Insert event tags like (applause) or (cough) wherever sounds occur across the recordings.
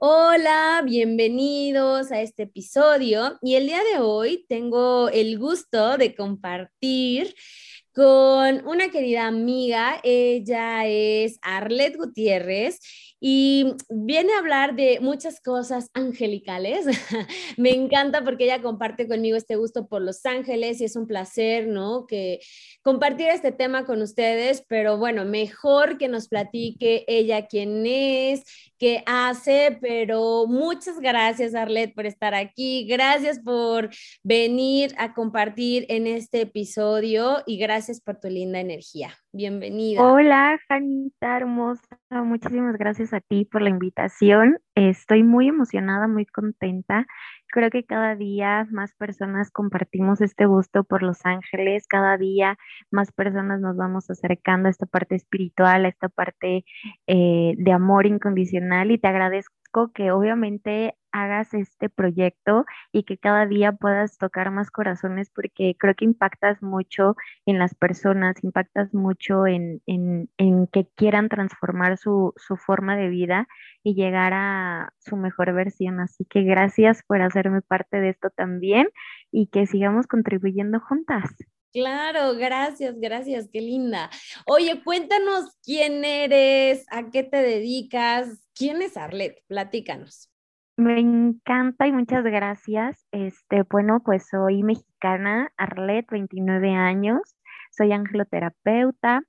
Hola, bienvenidos a este episodio y el día de hoy tengo el gusto de compartir con una querida amiga. Ella es Arlet Gutiérrez y viene a hablar de muchas cosas angelicales. (laughs) Me encanta porque ella comparte conmigo este gusto por los ángeles y es un placer, ¿no? Que compartir este tema con ustedes, pero bueno, mejor que nos platique ella quién es, qué hace, pero muchas gracias Arlet por estar aquí, gracias por venir a compartir en este episodio y gracias por tu linda energía. Bienvenida. Hola, Janita hermosa, muchísimas gracias a ti por la invitación. Estoy muy emocionada, muy contenta. Creo que cada día más personas compartimos este gusto por Los Ángeles, cada día más personas nos vamos acercando a esta parte espiritual, a esta parte eh, de amor incondicional y te agradezco que obviamente hagas este proyecto y que cada día puedas tocar más corazones porque creo que impactas mucho en las personas, impactas mucho en, que quieran transformar su, su, forma de vida y llegar a su mejor versión. Así que gracias por hacerme parte de esto también y que sigamos contribuyendo juntas. Claro, gracias, gracias, qué linda. Oye, cuéntanos quién eres, a qué te dedicas, quién es Arlet, platícanos. Me encanta y muchas gracias. Este, bueno, pues soy mexicana, Arlet, 29 años, soy angeloterapeuta,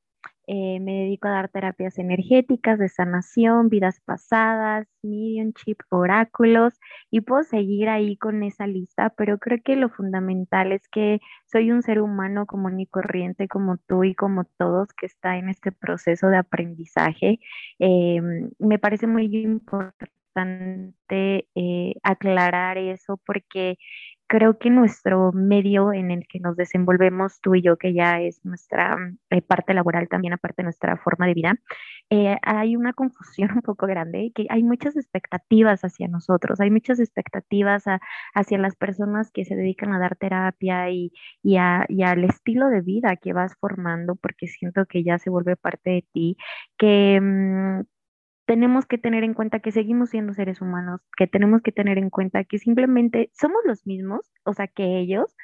eh, me dedico a dar terapias energéticas de sanación, vidas pasadas, mediumship, oráculos y puedo seguir ahí con esa lista, pero creo que lo fundamental es que soy un ser humano común y corriente como tú y como todos que está en este proceso de aprendizaje. Em, me parece muy importante eh, aclarar eso porque creo que nuestro medio en el que nos desenvolvemos tú y yo, que ya es nuestra eh, parte laboral también, aparte de nuestra forma de vida, eh, hay una confusión (laughs) un poco grande, que hay muchas expectativas hacia nosotros, hay muchas expectativas hacia las personas que se dedican a dar terapia y, y, al estilo de vida que vas formando, porque siento que ya se vuelve parte de ti, que... Mm, tenemos que tener en cuenta que seguimos siendo seres humanos, que tenemos que tener en cuenta que simplemente somos los mismos, o sea, que ellos,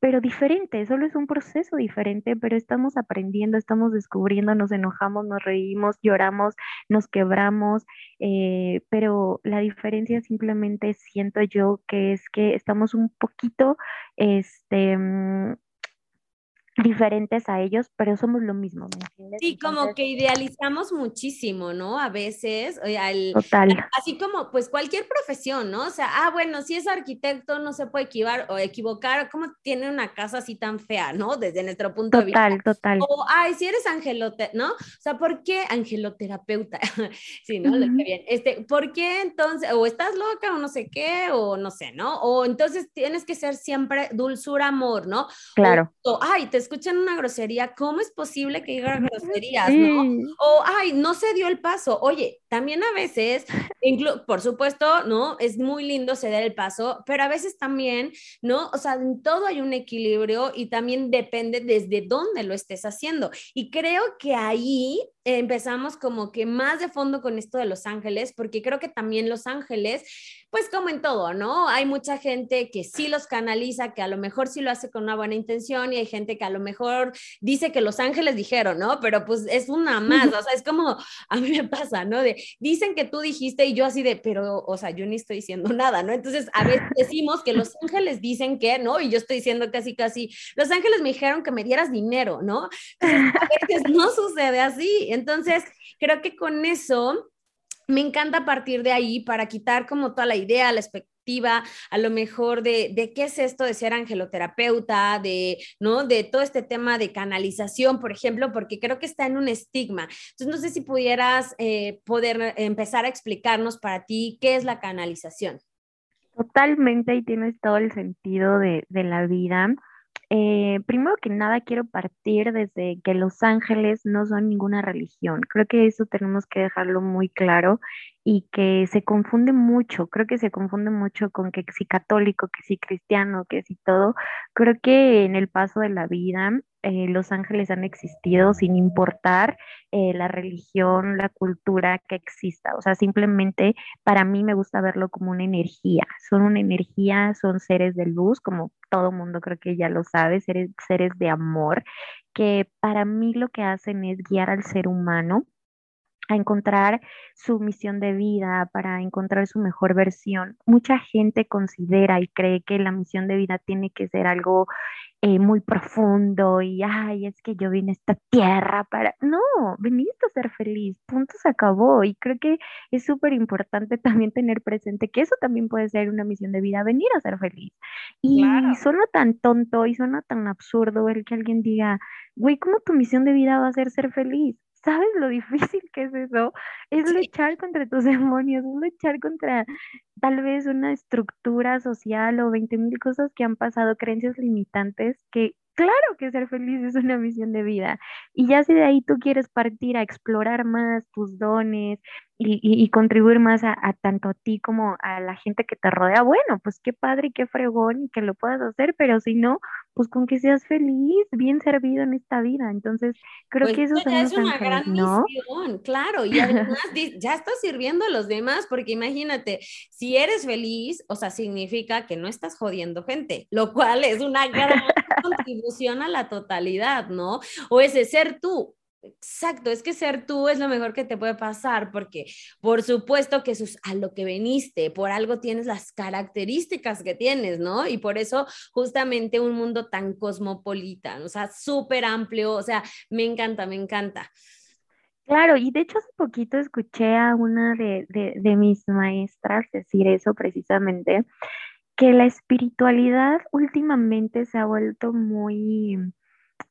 pero diferente, solo es un proceso diferente, pero estamos aprendiendo, estamos descubriendo, nos enojamos, nos reímos, lloramos, nos quebramos, eh, pero la diferencia simplemente siento yo que es que estamos un poquito, este, mm, diferentes a ellos, pero somos lo mismo, ¿me entiendes? Sí, como que idealizamos muchísimo, ¿no? A veces, Total. así como pues cualquier profesión, ¿no? O sea, ah, bueno, si es arquitecto no se puede equivocar o equivocar, ¿cómo tiene una casa así tan fea, ¿no? Desde nuestro punto de vista. Total, total. O, ay, si eres angelote, ¿no? O sea, ¿por qué angeloterapeuta? (laughs) sí, ¿no? bien. Este, ¿por qué entonces, o estás loca o no sé qué, o no sé, ¿no? O entonces tienes que ser siempre dulzura, amor, ¿no? Claro. O, ay, te escuchan una grosería, ¿cómo es posible que digan groserías, no? O, ay, no se dio el paso. Oye, también a veces, por supuesto, ¿no? Es muy lindo ceder el paso, pero a veces también, ¿no? O sea, en todo hay un equilibrio y también depende desde dónde lo estés haciendo. Y creo que ahí empezamos como que más de fondo con esto de Los Ángeles, porque creo que también Los Ángeles, pues como en todo, ¿no? Hay mucha gente que sí los canaliza, que a lo mejor sí lo hace con una buena intención y hay gente que a lo mejor dice que Los Ángeles dijeron, ¿no? Pero pues es una más, o sea, es como (laughs) a mí me pasa, ¿no? De dicen que tú dijiste y yo así de, pero, o sea, yo ni estoy diciendo (laughs) nada, ¿no? Entonces a veces decimos que Los Ángeles dicen que, ¿no? Y yo estoy diciendo casi, casi, Los Ángeles me dijeron que me dieras dinero, ¿no? Entonces, a veces (laughs) no sucede así. Entonces, creo que con eso me encanta partir de ahí para quitar como toda la idea, la perspectiva, a lo mejor de, de qué es esto de ser angeloterapeuta, de, ¿no? De todo este tema de canalización, por ejemplo, porque creo que está en un estigma. Entonces, no sé si pudieras eh, poder empezar a explicarnos para ti qué es la canalización. Totalmente, y tienes todo el sentido de, de la vida. Eh, primero que nada, quiero partir desde que los ángeles no son ninguna religión. Creo que eso tenemos que dejarlo muy claro y que se confunde mucho. Creo que se confunde mucho con que si católico, que si cristiano, que si todo. Creo que en el paso de la vida eh, los ángeles han existido sin importar eh, la religión, la cultura que exista. O sea, simplemente para mí me gusta verlo como una energía. Son una energía, son seres de luz, como todo mundo creo que ya lo sabe, seres, seres de amor, que para mí lo que hacen es guiar al ser humano a encontrar su misión de vida, para encontrar su mejor versión. Mucha gente considera y cree que la misión de vida tiene que ser algo eh, muy profundo y, ay, es que yo vine a esta tierra para... No, viniste a ser feliz, punto se acabó. Y creo que es súper importante (laughs) también tener presente que eso también puede ser una misión de vida, venir a ser feliz. Y suena tan tonto y suena tan absurdo el que alguien diga, güey, ¿cómo tu misión de vida va a ser ser feliz? ¿Sabes lo difícil que es eso? Es luchar contra tus (laughs) demonios, es luchar contra tal vez una estructura social o 20 mil cosas que han pasado, creencias limitantes que claro que ser feliz es una misión de vida. Y ya si de ahí tú quieres partir a explorar más tus dones y, contribuir más a, tanto a ti como a la gente que te rodea, bueno, pues qué padre y qué fregón y que lo puedas hacer, pero si no, pues con que seas feliz, bien servido en esta vida. Entonces, creo pues que eso es una gran misión, claro, y además (laughs) ya estás sirviendo a los demás, porque imagínate, si eres feliz, o sea, significa que no estás jodiendo gente, lo cual es una gran (laughs) contribución a la totalidad, ¿no? O ese ser tú, Exacto, es que ser tú es lo mejor que te puede pasar porque por supuesto que eso es a lo que veniste, por algo tienes las características que tienes, ¿no? Y por eso justamente un mundo tan cosmopolita, o sea, súper amplio, o sea, me encanta, me encanta. Claro, y de hecho hace poquito escuché a una de, de mis maestras decir eso precisamente, que la espiritualidad últimamente se ha vuelto muy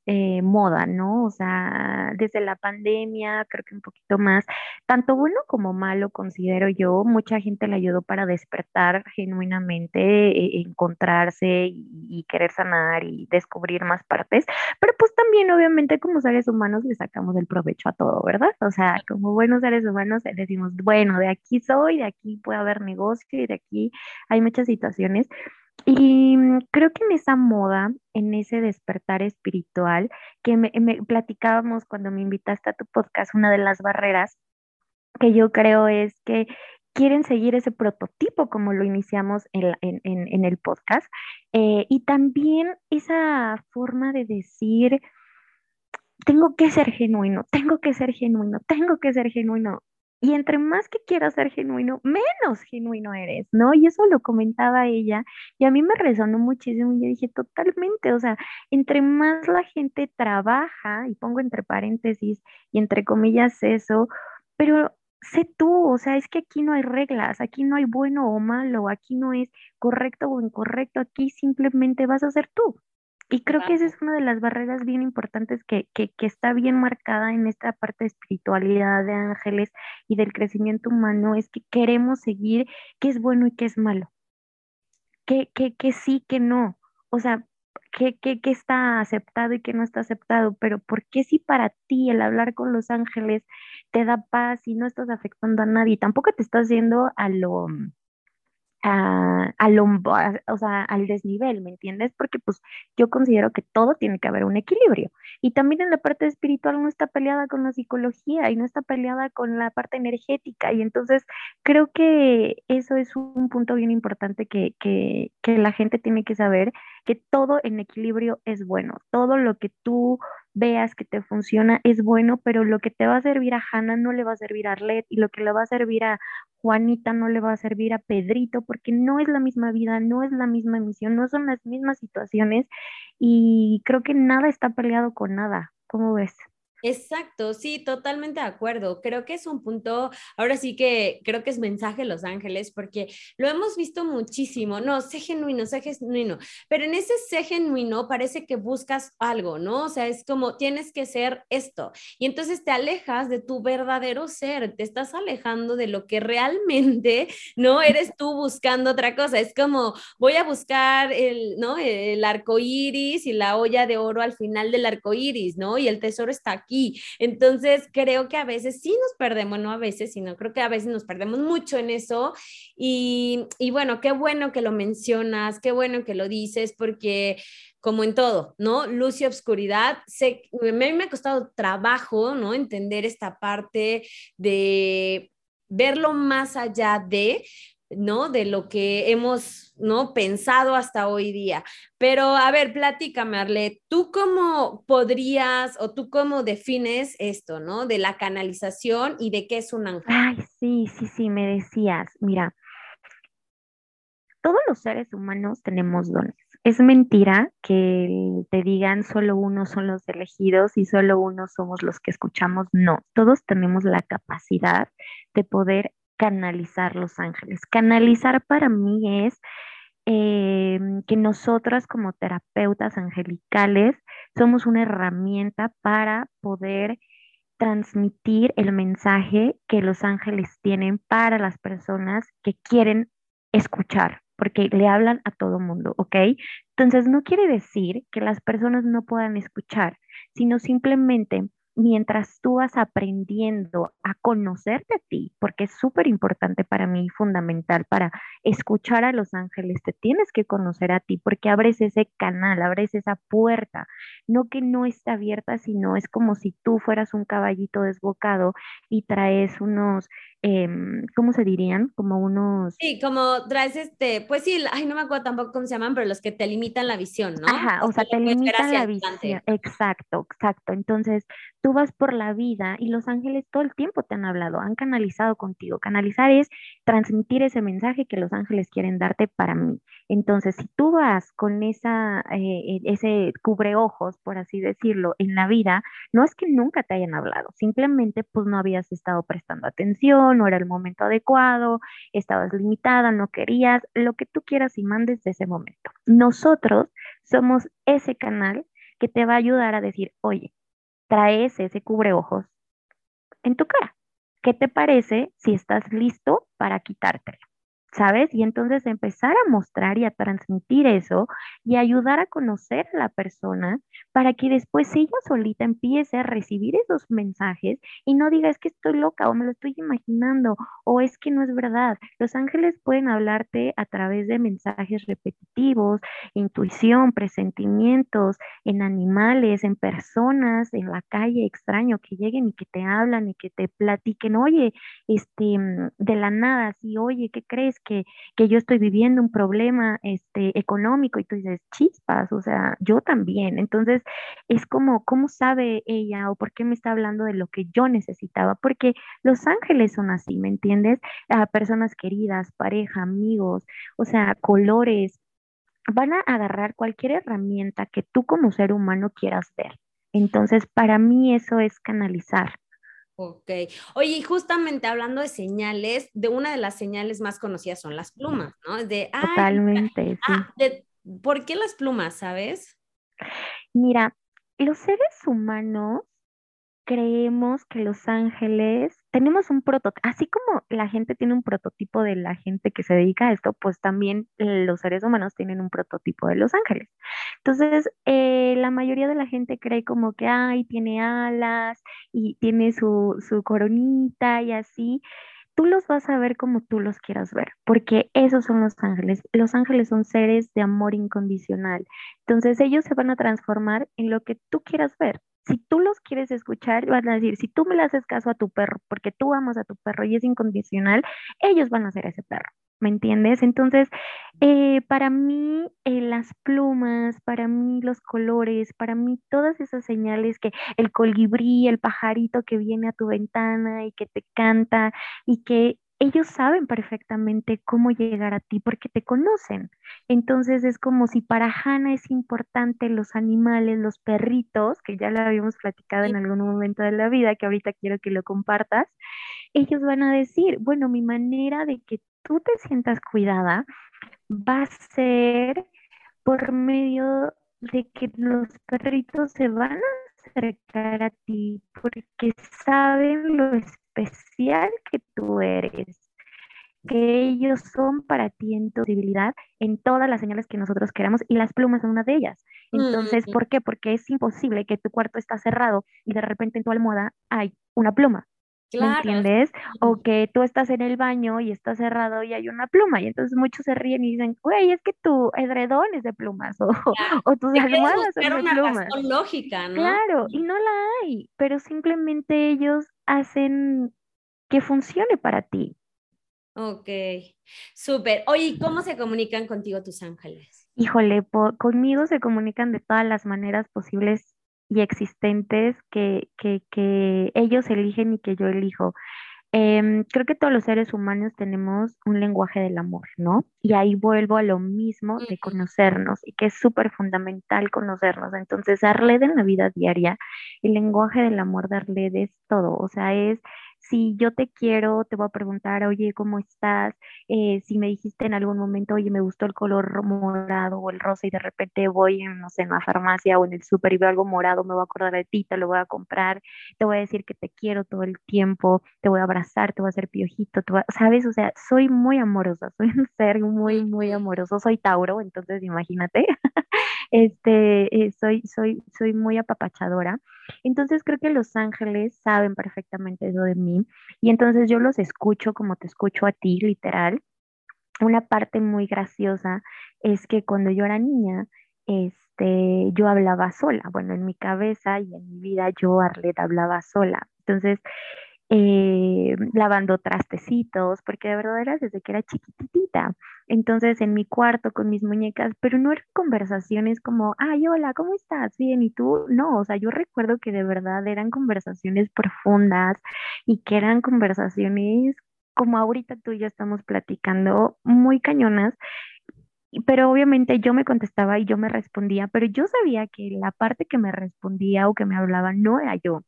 eh, moda, ¿no? O sea, desde la pandemia, creo que un poquito más, tanto bueno como malo, considero yo, mucha gente le ayudó para despertar genuinamente, e, encontrarse y, querer sanar y descubrir más partes, pero pues también obviamente como seres humanos le sacamos el provecho a todo, ¿verdad? O sea, como buenos seres humanos decimos, bueno, de aquí soy, de aquí puede haber negocio y de aquí hay muchas situaciones. Y mm, creo que en esa moda, en ese despertar espiritual, que me, platicábamos cuando me invitaste a tu podcast, una de las barreras que yo creo es que quieren seguir ese prototipo como lo iniciamos en, el podcast. Eh, y también esa forma de decir, tengo que ser genuino, tengo que ser genuino, tengo que ser genuino. Y entre más que quieras ser genuino, menos genuino eres, ¿no? Y eso lo comentaba ella y a mí me resonó muchísimo y yo dije, totalmente, o sea, entre más la gente trabaja, y pongo entre paréntesis y entre comillas eso, pero sé tú, o sea, es que aquí no hay reglas, aquí no hay bueno o malo, aquí no es correcto o incorrecto, aquí simplemente vas a ser tú. Y creo que esa es una de las barreras bien importantes que, que, que, está bien marcada en esta parte de espiritualidad, de ángeles y del crecimiento humano, es que queremos seguir qué es bueno y qué es malo. qué qué sí, qué no. O sea, qué, qué, qué está aceptado y qué no está aceptado, pero ¿por qué si para ti el hablar con los ángeles te da paz y no estás afectando a nadie? Tampoco te estás yendo a lo a, o sea, al desnivel, ¿me entiendes? Porque pues yo considero que todo tiene que haber un equilibrio. Y también en la parte espiritual no está peleada con la psicología y no está peleada con la parte energética. Y entonces creo que eso es un punto bien importante que, que, que la gente tiene que saber, que todo en equilibrio es bueno. Todo lo que tú veas que te funciona es bueno, pero lo que te va a servir a Hannah no le va a servir a Arlet y lo que le va a servir a Juanita no le va a servir a Pedrito porque no es la misma vida, no es la misma misión, no son las mismas situaciones y creo que nada está peleado con nada. ¿Cómo ves? Exacto, sí, totalmente de acuerdo. Creo que es un punto, ahora sí que creo que es mensaje Los Ángeles, porque lo hemos visto muchísimo, no, sé genuino, sé genuino, pero en ese sé genuino parece que buscas algo, ¿no? O sea, es como tienes que ser esto, y entonces te alejas de tu verdadero ser, te estás alejando de lo que realmente, ¿no? Eres tú buscando otra cosa, es como voy a buscar el, ¿no? El arco iris y la olla de oro al final del arco iris, ¿no? Y el tesoro está aquí entonces, creo que a veces sí nos perdemos, no a veces, sino creo que a veces nos perdemos mucho en eso. Y, y bueno, qué bueno que lo mencionas, qué bueno que lo dices, porque como en todo, ¿no? Luz y obscuridad. Sé, a mí me ha costado trabajo, ¿no? Entender esta parte de verlo más allá de, ¿no? De lo que hemos, ¿no? Pensado hasta hoy día. Pero, a ver, platícame, Arlet, ¿tú cómo podrías o tú cómo defines esto, ¿no? De la canalización y de qué es un ángel. Ay, sí, sí, sí, me decías, mira, todos los seres humanos tenemos dones. Es mentira que te digan solo unos son los elegidos y solo unos somos los que escuchamos. No, todos tenemos la capacidad de poder canalizar los ángeles. Canalizar para mí es eh, que nosotras como terapeutas angelicales somos una herramienta para poder transmitir el mensaje que los ángeles tienen para las personas que quieren escuchar, porque le hablan a todo mundo, ¿ok? Entonces no quiere decir que las personas no puedan escuchar, sino simplemente mientras tú vas aprendiendo a conocerte a ti, porque es súper importante para mí, fundamental para escuchar a los ángeles, te tienes que conocer a ti, porque abres ese canal, abres esa puerta, no que no está abierta, sino es como si tú fueras un caballito desbocado y traes unos Em, ¿cómo se dirían? Como unos... Sí, como traes este, pues sí, ay, no me acuerdo tampoco cómo se llaman, pero los que te limitan la visión, ¿no? Ajá, o sea, te limitan la visión. Exacto, exacto. Entonces, tú vas por la vida y los ángeles todo el tiempo te han hablado, han canalizado contigo. Canalizar es transmitir ese mensaje que los ángeles quieren darte para mí. Entonces, si tú vas con esa, eh, ese cubreojos, por así decirlo, en la vida, no es que nunca te hayan hablado, simplemente pues no habías estado prestando atención no era el momento adecuado, estabas limitada, no querías, lo que tú quieras y mandes de ese momento. Nosotros somos ese canal que te va a ayudar a decir, oye, traes ese cubreojos en tu cara. ¿Qué te parece si estás listo para quitártelo? ¿Sabes? Y entonces empezar a mostrar y a transmitir eso y ayudar a conocer a la persona para que después ella solita empiece a recibir esos mensajes y no diga es que estoy loca o me lo estoy imaginando o es que no es verdad. Los ángeles pueden hablarte a través de mensajes repetitivos, intuición, presentimientos, en animales, en personas, en la calle, extraño, que lleguen y que te hablan y que te platiquen, oye, este, de la nada, así, oye, ¿qué crees? Que, yo estoy viviendo un problema este, económico y tú dices, chispas, o sea, yo también. Entonces, es como, ¿cómo sabe ella o por qué me está hablando de lo que yo necesitaba? Porque los ángeles son así, ¿me entiendes? A personas queridas, pareja, amigos, o sea, colores. Van a agarrar cualquier herramienta que tú como ser humano quieras ver. Entonces, para mí eso es canalizar. Ok. Oye, y justamente hablando de señales, de una de las señales más conocidas son las plumas, ¿no? De, Totalmente. Ah, de, ¿Por qué las plumas, sabes? Mira, los seres humanos creemos que los ángeles, tenemos un prototipo, así como la gente tiene un prototipo de la gente que se dedica a esto, pues también los seres humanos tienen un prototipo de los ángeles. Entonces, eh, la mayoría de la gente cree como que, ay, tiene alas y tiene su, su coronita y así. Tú los vas a ver como tú los quieras ver, porque esos son los ángeles. Los ángeles son seres de amor incondicional. Entonces ellos se van a transformar en lo que tú quieras ver si tú los quieres escuchar, van a decir, si tú me le haces caso a tu perro, porque tú amas a tu perro y es incondicional, ellos van a ser ese perro, ¿me entiendes? Entonces, eh, para mí eh, las plumas, para mí los colores, para mí todas esas señales que el colibrí, el pajarito que viene a tu ventana y que te canta y que ellos saben perfectamente cómo llegar a ti porque te conocen. Entonces es como si para Hannah es importante los animales, los perritos, que ya lo habíamos platicado en algún momento de la vida, que ahorita quiero que lo compartas, ellos van a decir, bueno, mi manera de que tú te sientas cuidada va a ser por medio de que los perritos se van a acercar a ti porque saben lo especial que tú eres, que ellos son para ti en tu posibilidad, en todas las señales que nosotros queramos y las plumas son una de ellas. Entonces, ¿por qué? Porque es imposible que tu cuarto está cerrado y de repente en tu almohada hay una pluma. ¿Me entiendes? O que tú estás en el baño y está cerrado y hay una pluma. Y entonces muchos se ríen y dicen, güey, es que tu edredón es de plumas (laughs) o, o tus almohadas son de una plumas. lógica, ¿no? Claro, y no la hay, pero simplemente ellos hacen que funcione para ti. Ok, súper. Oye, ¿cómo se comunican contigo tus ángeles? Híjole, conmigo se comunican de todas las maneras posibles y existentes que, que, ellos eligen y que yo elijo. Em, creo que todos los seres humanos tenemos un lenguaje del amor, ¿no? Y ahí vuelvo a lo mismo de conocernos y que es súper fundamental conocernos. Entonces, Arled en la vida diaria, el lenguaje del amor de Arled es todo, o sea, es si yo te quiero, te voy a preguntar, oye, ¿cómo estás? Eh, si me dijiste en algún momento, oye, me gustó el color morado o el rosa y de repente voy, en, no sé, en la farmacia o en el súper y veo algo morado, me voy a acordar de ti, te lo voy a comprar, te voy a decir que te quiero todo el tiempo, te voy a abrazar, te voy a hacer piojito, ¿sabes? O sea, soy muy amorosa, (laughs) soy un ser muy, muy amoroso, soy Tauro, entonces imagínate, (laughs) este, eh, soy, soy, soy muy apapachadora. Entonces creo que los ángeles saben perfectamente eso de mí y entonces yo los escucho como te escucho a ti, literal. Una parte muy graciosa es que cuando yo era niña, este, yo hablaba sola. Bueno, en mi cabeza y en mi vida yo, Arlet, hablaba sola. Entonces, eh, lavando trastecitos, porque de verdad era desde que era chiquitita. Entonces en mi cuarto con mis muñecas, pero no eran conversaciones como, ay, hola, ¿cómo estás? Bien, ¿y tú? No, o sea, yo recuerdo que de verdad eran conversaciones profundas y que eran conversaciones como ahorita tú y yo estamos platicando, muy cañonas, pero obviamente yo me contestaba y yo me respondía, pero yo sabía que la parte que me respondía o que me hablaba no era yo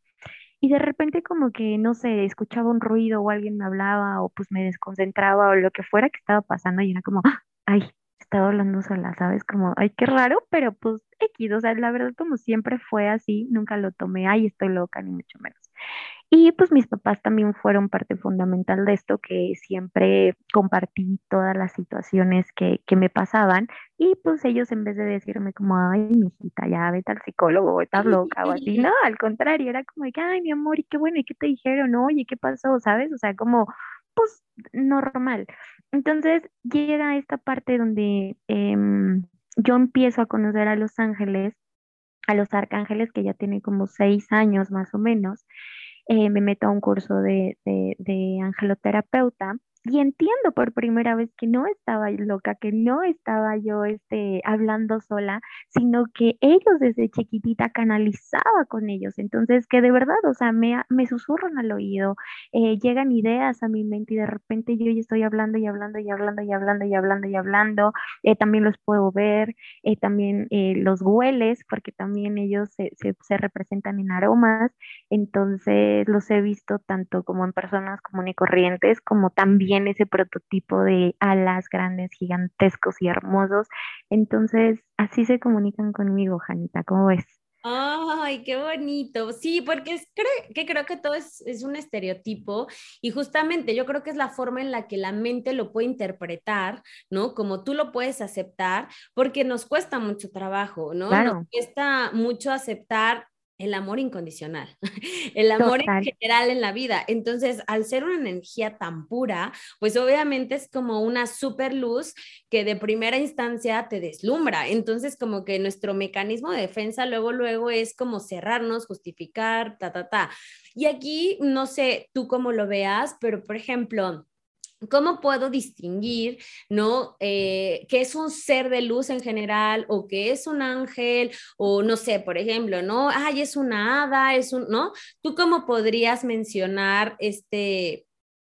y de repente como que, no sé, escuchaba un ruido o alguien me hablaba o pues me desconcentraba o lo que fuera que estaba pasando y era como, ¡ah! ay, estaba hablando sola, ¿sabes? Como, ay, qué raro, pero pues X, o sea, la verdad como siempre fue así, nunca lo tomé, ay, estoy loca, ni mucho menos. Y pues mis papás también fueron parte fundamental de esto, que siempre compartí todas las situaciones que, que me pasaban y pues ellos en vez de decirme como, ay, mi hijita, ya vete al psicólogo, estás loca o así, no, al contrario, era como, ay, mi amor, y qué bueno, ¿y qué te dijeron? Oye, ¿qué pasó? ¿Sabes? O sea, como, pues normal. Entonces llega esta parte donde em, yo empiezo a conocer a los ángeles, a los arcángeles que ya tienen como seis años más o menos, eh, me meto a un curso de, de, de angeloterapeuta y entiendo por primera vez que no estaba loca, que no estaba yo este, hablando sola, sino que ellos desde chiquitita canalizaba con ellos. Entonces, que de verdad, o sea, me, me susurran al oído, eh, llegan ideas a mi mente y de repente yo ya estoy hablando y hablando y hablando y hablando y hablando y hablando. Eh, también los puedo ver, eh, también los hueles, porque también ellos se, se, se representan en aromas. Entonces, los he visto tanto como en personas comunes corrientes, como también ese prototipo de alas grandes, gigantescos y hermosos. Entonces, así se comunican conmigo, Janita, ¿cómo ves? Ay, qué bonito. Sí, porque es, creo, que creo que todo es, es, un estereotipo y justamente yo creo que es la forma en la que la mente lo puede interpretar, ¿no? Como tú lo puedes aceptar, porque nos cuesta mucho trabajo, ¿no? Nos cuesta mucho aceptar el amor incondicional, (laughs) el amor en general en la vida. Entonces, al ser una energía tan pura, pues obviamente es como una super luz que de primera instancia te deslumbra. Entonces, como que nuestro mecanismo de defensa luego, luego es como cerrarnos, justificar, ta, ta, ta. Y aquí, no sé tú cómo lo veas, pero por ejemplo, ¿Cómo puedo distinguir, no, eh, qué es un ser de luz en general o qué es un ángel o no sé, por ejemplo, no, ay, es una hada, es un, ¿no? ¿Tú cómo podrías mencionar este,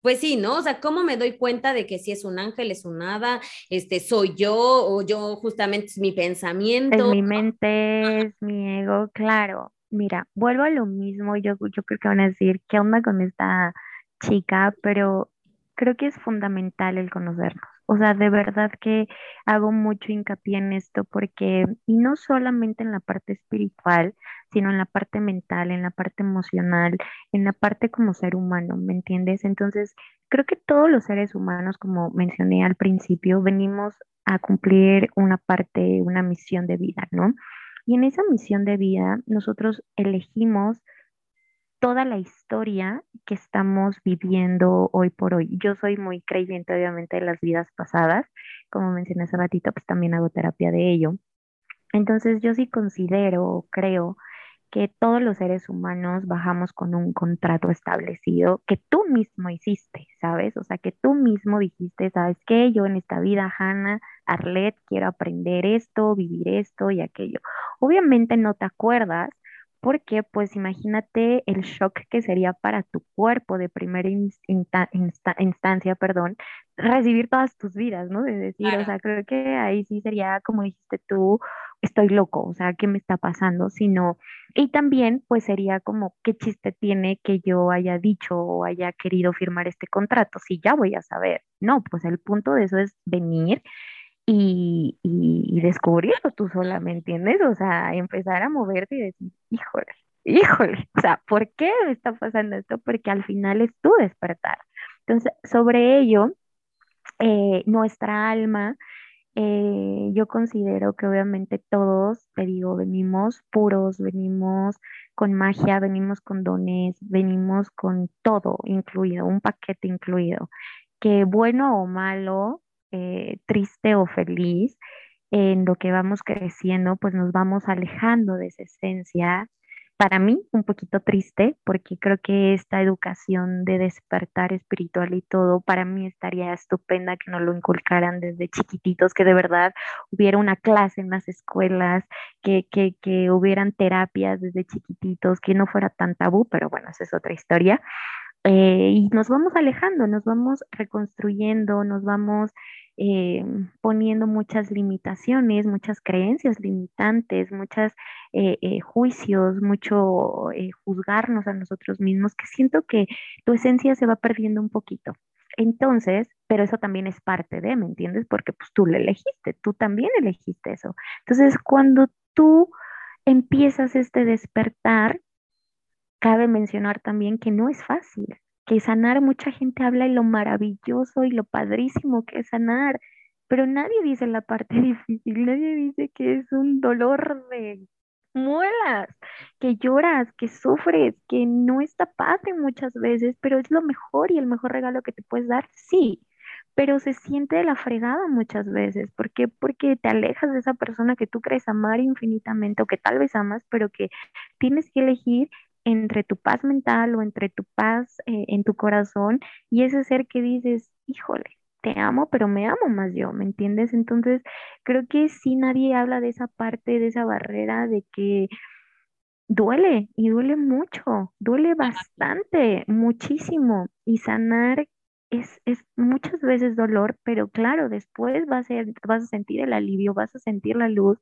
pues sí, ¿no? O sea, ¿cómo me doy cuenta de que si es un ángel, es un hada, este, soy yo o yo justamente es mi pensamiento? Es mi mente, es mi ego, claro. Mira, vuelvo a lo mismo, yo, yo creo que van a decir, ¿qué onda con esta chica? Pero creo que es fundamental el conocernos. O sea, de verdad que hago mucho hincapié en esto porque, y no solamente en la parte espiritual, sino en la parte mental, en la parte emocional, en la parte como ser humano, ¿me entiendes? Entonces, creo que todos los seres humanos, como mencioné al principio, venimos a cumplir una parte, una misión de vida, ¿no? Y en esa misión de vida, nosotros elegimos toda la historia que estamos viviendo hoy por hoy. Yo soy muy creyente, obviamente, de las vidas pasadas. Como mencioné hace ratito, pues también hago terapia de ello. Entonces, yo sí considero, creo, que todos los seres humanos bajamos con un contrato establecido que tú mismo hiciste, ¿sabes? O sea, que tú mismo dijiste, ¿sabes qué? Yo en esta vida, Hannah, Arlette, quiero aprender esto, vivir esto y aquello. Obviamente no te acuerdas porque pues imagínate el shock que sería para tu cuerpo de primera instancia, perdón, recibir todas tus vidas, ¿no? De decir, o sea, creo que ahí sí sería como dijiste tú, estoy loco, o sea, ¿qué me está pasando? Sino, y también pues sería como, ¿qué chiste tiene que yo haya dicho o haya querido firmar este contrato? Si ya voy a saber. No, pues el punto de eso es venir y, y, descubrirlo tú sola, ¿me entiendes? O sea, empezar a moverte y decir, híjole, híjole, o sea, ¿por qué me está pasando esto? Porque al final es tu despertar. Entonces, sobre ello, eh, nuestra alma, eh, yo considero que obviamente todos, te digo, venimos puros, venimos con magia, venimos con dones, venimos con todo incluido, un paquete incluido, que bueno o malo, eh, triste o feliz, en lo que vamos creciendo, pues nos vamos alejando de esa esencia. Para mí, un poquito triste, porque creo que esta educación de despertar espiritual y todo, para mí estaría estupenda que nos lo inculcaran desde chiquititos, que de verdad hubiera una clase en las escuelas, que, que, hubieran terapias desde chiquititos, que no fuera tan tabú, pero bueno, esa es otra historia. Eh, y nos vamos alejando, nos vamos reconstruyendo, nos vamos eh, poniendo muchas limitaciones, muchas creencias limitantes, muchos eh, juicios, mucho juzgarnos a nosotros mismos, que siento que tu esencia se va perdiendo un poquito. Entonces, pero eso también es parte de, ¿me entiendes? Porque pues tú lo elegiste, tú también elegiste eso. Entonces, cuando tú empiezas este despertar, cabe mencionar también que no es fácil, que sanar, mucha gente habla de lo maravilloso y lo padrísimo que es sanar, pero nadie dice la parte (laughs) difícil, nadie dice que es un dolor de muelas, que lloras, que sufres, que no está padre muchas veces, pero es lo mejor y el mejor regalo que te puedes dar, sí, pero se siente de la fregada muchas veces. ¿Por qué? Porque te alejas de esa persona que tú crees amar infinitamente o que tal vez amas, pero que tienes que elegir entre tu paz mental o entre tu paz eh, en tu corazón y ese ser que dices, híjole, te amo, pero me amo más yo, ¿me entiendes? Entonces, creo que sí nadie habla de esa parte, de esa barrera, de que duele y duele mucho, duele bastante, muchísimo. Y sanar es, es muchas veces dolor, pero claro, después vas a, vas a sentir el alivio, vas a sentir la luz.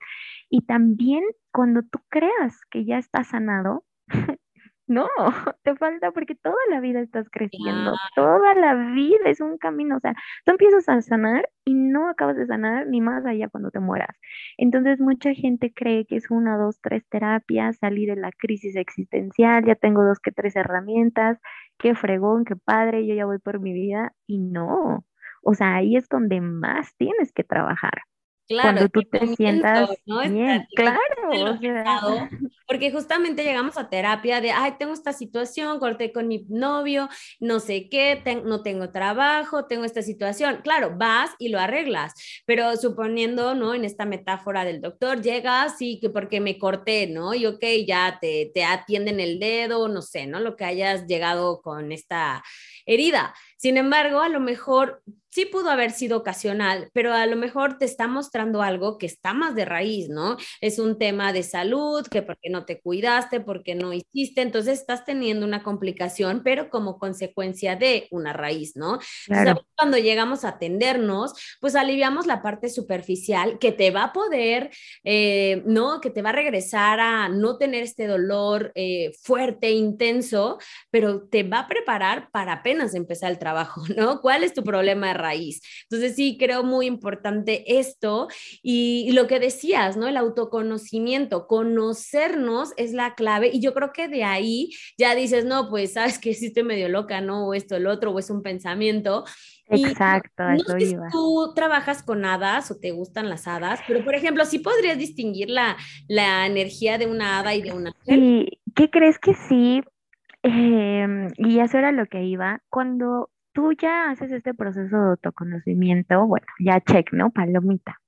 Y también cuando tú creas que ya estás sanado, (laughs) No, (laughs) te falta porque toda la vida estás creciendo, toda la vida es un camino, o sea, tú empiezas a sanar y no acabas de sanar ni más allá cuando te mueras. Entonces mucha gente cree que es una, dos, tres terapias, salir de la crisis existencial, ya tengo dos que tres herramientas, qué fregón, qué padre, yo ya voy por mi vida y no, o sea, ahí es donde más tienes que trabajar. Claro, cuando tú te sientas bien, claro, porque justamente llegamos a terapia de, ay, tengo esta situación, corté con mi novio, no sé qué, no tengo trabajo, tengo esta situación. Claro, vas y lo arreglas, pero suponiendo, ¿no? En esta metáfora del doctor, llegas y que porque me corté, ¿no? Y ok, ya te, te atienden el dedo, no sé, ¿no? Lo que hayas llegado con esta herida. Sin embargo, a lo mejor sí pudo haber sido ocasional, pero a lo mejor te está mostrando algo que está más de raíz, ¿no? Es un tema de salud, que porque no te cuidaste, porque no hiciste, entonces estás teniendo una complicación, pero como consecuencia de una raíz, ¿no? Claro. cuando llegamos a atendernos, pues aliviamos la parte superficial que te va a poder, eh, ¿no? Que te va a regresar a no tener este dolor eh, fuerte, intenso, pero te va a preparar para apenas empezar el trabajo, (laughs) ¿no? ¿Cuál es tu problema de raíz. Entonces sí, creo muy importante esto y, lo que decías, ¿no? El autoconocimiento, conocernos es la clave y yo creo que de ahí ya dices, no, pues sabes que sí estoy medio loca, ¿no? O esto, el otro, o es un pensamiento. Exacto, no sé Si tú trabajas con hadas o te gustan las hadas, pero por ejemplo, sí podrías distinguir la, la energía de una hada y de una Sí, ¿qué crees que sí? Em, y eso era lo que iba. Cuando tú ya haces este proceso de autoconocimiento, bueno, ya check, ¿no? Palomita.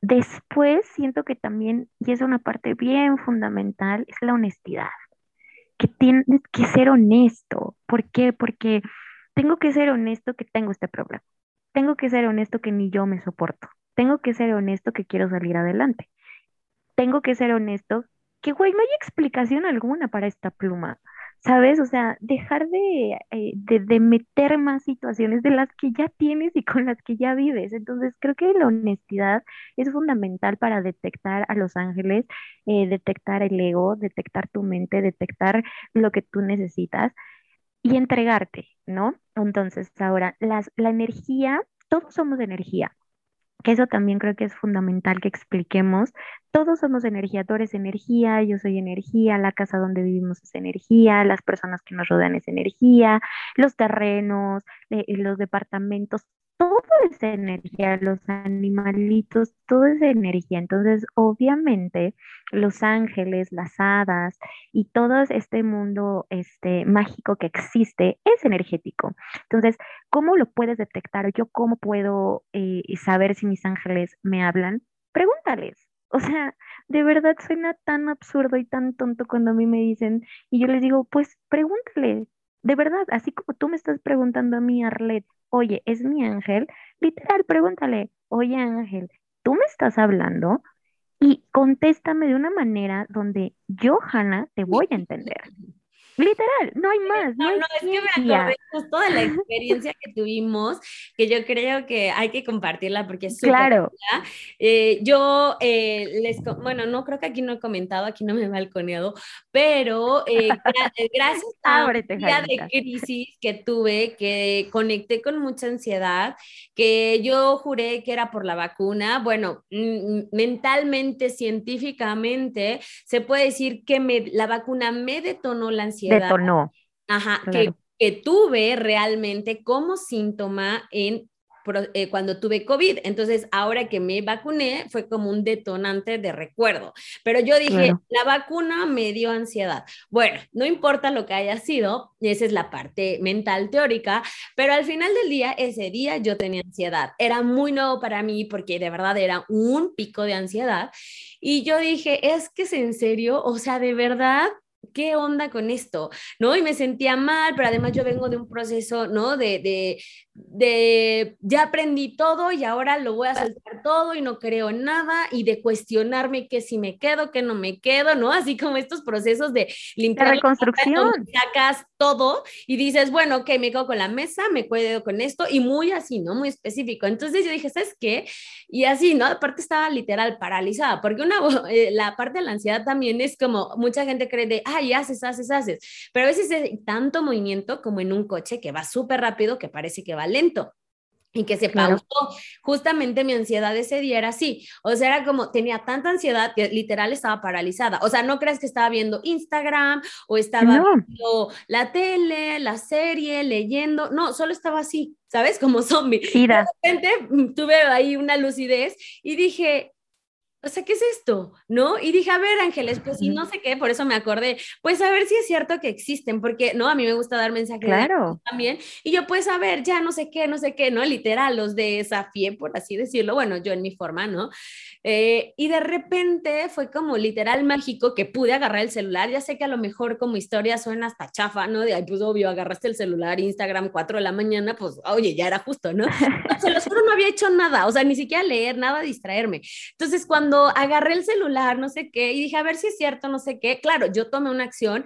Después siento que también, y es una parte bien fundamental, es la honestidad. Que tienes que ser honesto. ¿Por qué? Porque tengo que ser honesto que tengo este problema. Tengo que ser honesto que ni yo me soporto. Tengo que ser honesto que quiero salir adelante. Tengo que ser honesto que, güey, no hay explicación alguna para esta pluma. ¿Sabes? O sea, dejar eh, de, de, meter más situaciones de las que ya tienes y con las que ya vives. Entonces, creo que la honestidad es fundamental para detectar a los ángeles, eh, detectar el ego, detectar tu mente, detectar lo que tú necesitas y entregarte, ¿no? Entonces, ahora, las, la energía, todos somos energía que eso también creo que es fundamental que expliquemos. Todos somos energía, tú eres energía, yo soy energía, la casa donde vivimos es energía, las personas que nos rodean es energía, los terrenos, eh, los departamentos, todo es energía, los animalitos, todo es energía. Entonces, obviamente, los ángeles, las hadas y todo este mundo este, mágico que existe es energético. Entonces, ¿cómo lo puedes detectar? ¿Yo cómo puedo eh, saber si mis ángeles me hablan? Pregúntales. O sea, de verdad suena tan absurdo y tan tonto cuando a mí me dicen y yo les digo, pues pregúntale, de verdad, así como tú me estás preguntando a mí, Arlet, oye, ¿es mi ángel? Literal, pregúntale, oye ángel, ¿tú me estás hablando? Y contéstame de una manera donde yo, Hannah, te voy a entender. Literal, no hay más. No, no, es que me acordé justo de la (laughs) experiencia que tuvimos, que yo creo que hay que compartirla porque es súper Claro. Eh, yo eh, les, bueno, no creo que aquí no he comentado, aquí no me he balconeado, pero eh, (laughs) gracias a un día de crisis que tuve, que conecté con mucha ansiedad, que yo juré que era por la vacuna, bueno, mentalmente, científicamente, se puede decir que me, la vacuna me detonó la ansiedad Detonó. Ajá, que, que tuve realmente como síntoma en eh, cuando tuve COVID. Entonces, ahora que me vacuné, fue como un detonante de recuerdo. Pero yo dije, la vacuna me dio ansiedad. Bueno, no importa lo que haya sido, esa es la parte mental teórica, pero al final del día, ese día yo tenía ansiedad. Era muy nuevo para mí porque de verdad era un pico de ansiedad. Y yo dije, es que es en serio, o sea, de verdad ¿qué onda con esto? ¿No? Y me sentía mal, pero además yo vengo de un proceso, ¿no? De, de, de ya aprendí todo y ahora lo voy a saltar todo y no creo nada y de cuestionarme que si me quedo, que no me quedo, ¿no? Así como estos procesos de limpiar la reconstrucción. sacas todo y dices, bueno, ok, me quedo con la mesa, me quedo con esto y muy así, ¿no? Muy específico. Entonces yo dije, ¿sabes qué? Y así, ¿no? Aparte estaba literal paralizada, porque una, (laughs) eh, la parte de la ansiedad también es como mucha gente cree de, ay, haces, haces, haces, pero a veces hay tanto movimiento como en un coche que va súper rápido que parece que va lento y que se pausó. Justamente mi ansiedad ese día era así. O sea, era como, tenía tanta ansiedad que literal estaba paralizada. O sea, no crees que estaba viendo Instagram o estaba viendo la tele, la serie, leyendo. No, solo estaba así, ¿sabes? (laughs) Como zombie. Y de repente mm, tuve ahí una lucidez y dije, o sea, ¿qué es esto? ¿No? Y dije, a ver, Ángeles, pues si no sé qué, por eso me acordé, pues a ver si es cierto que existen, porque, ¿no? A mí me gusta dar mensajes claro. también, y yo, pues a ver, ya no sé qué, no sé qué, ¿no? Literal, los desafié, por así decirlo, bueno, yo en mi forma, ¿no? Eh, y de repente fue como literal mágico que pude agarrar el celular, ya sé que a lo mejor como historia suena hasta chafa, ¿no? De, ay, pues obvio, agarraste el celular, Instagram, 4 de la mañana, pues, oye, ya era justo, ¿no? (laughs) Se los juro, no había hecho nada, o sea, ni siquiera leer, nada, distraerme. Entonces, cuando agarré el celular, no sé qué, y dije, a ver si es cierto, no sé qué, claro, yo tomé una acción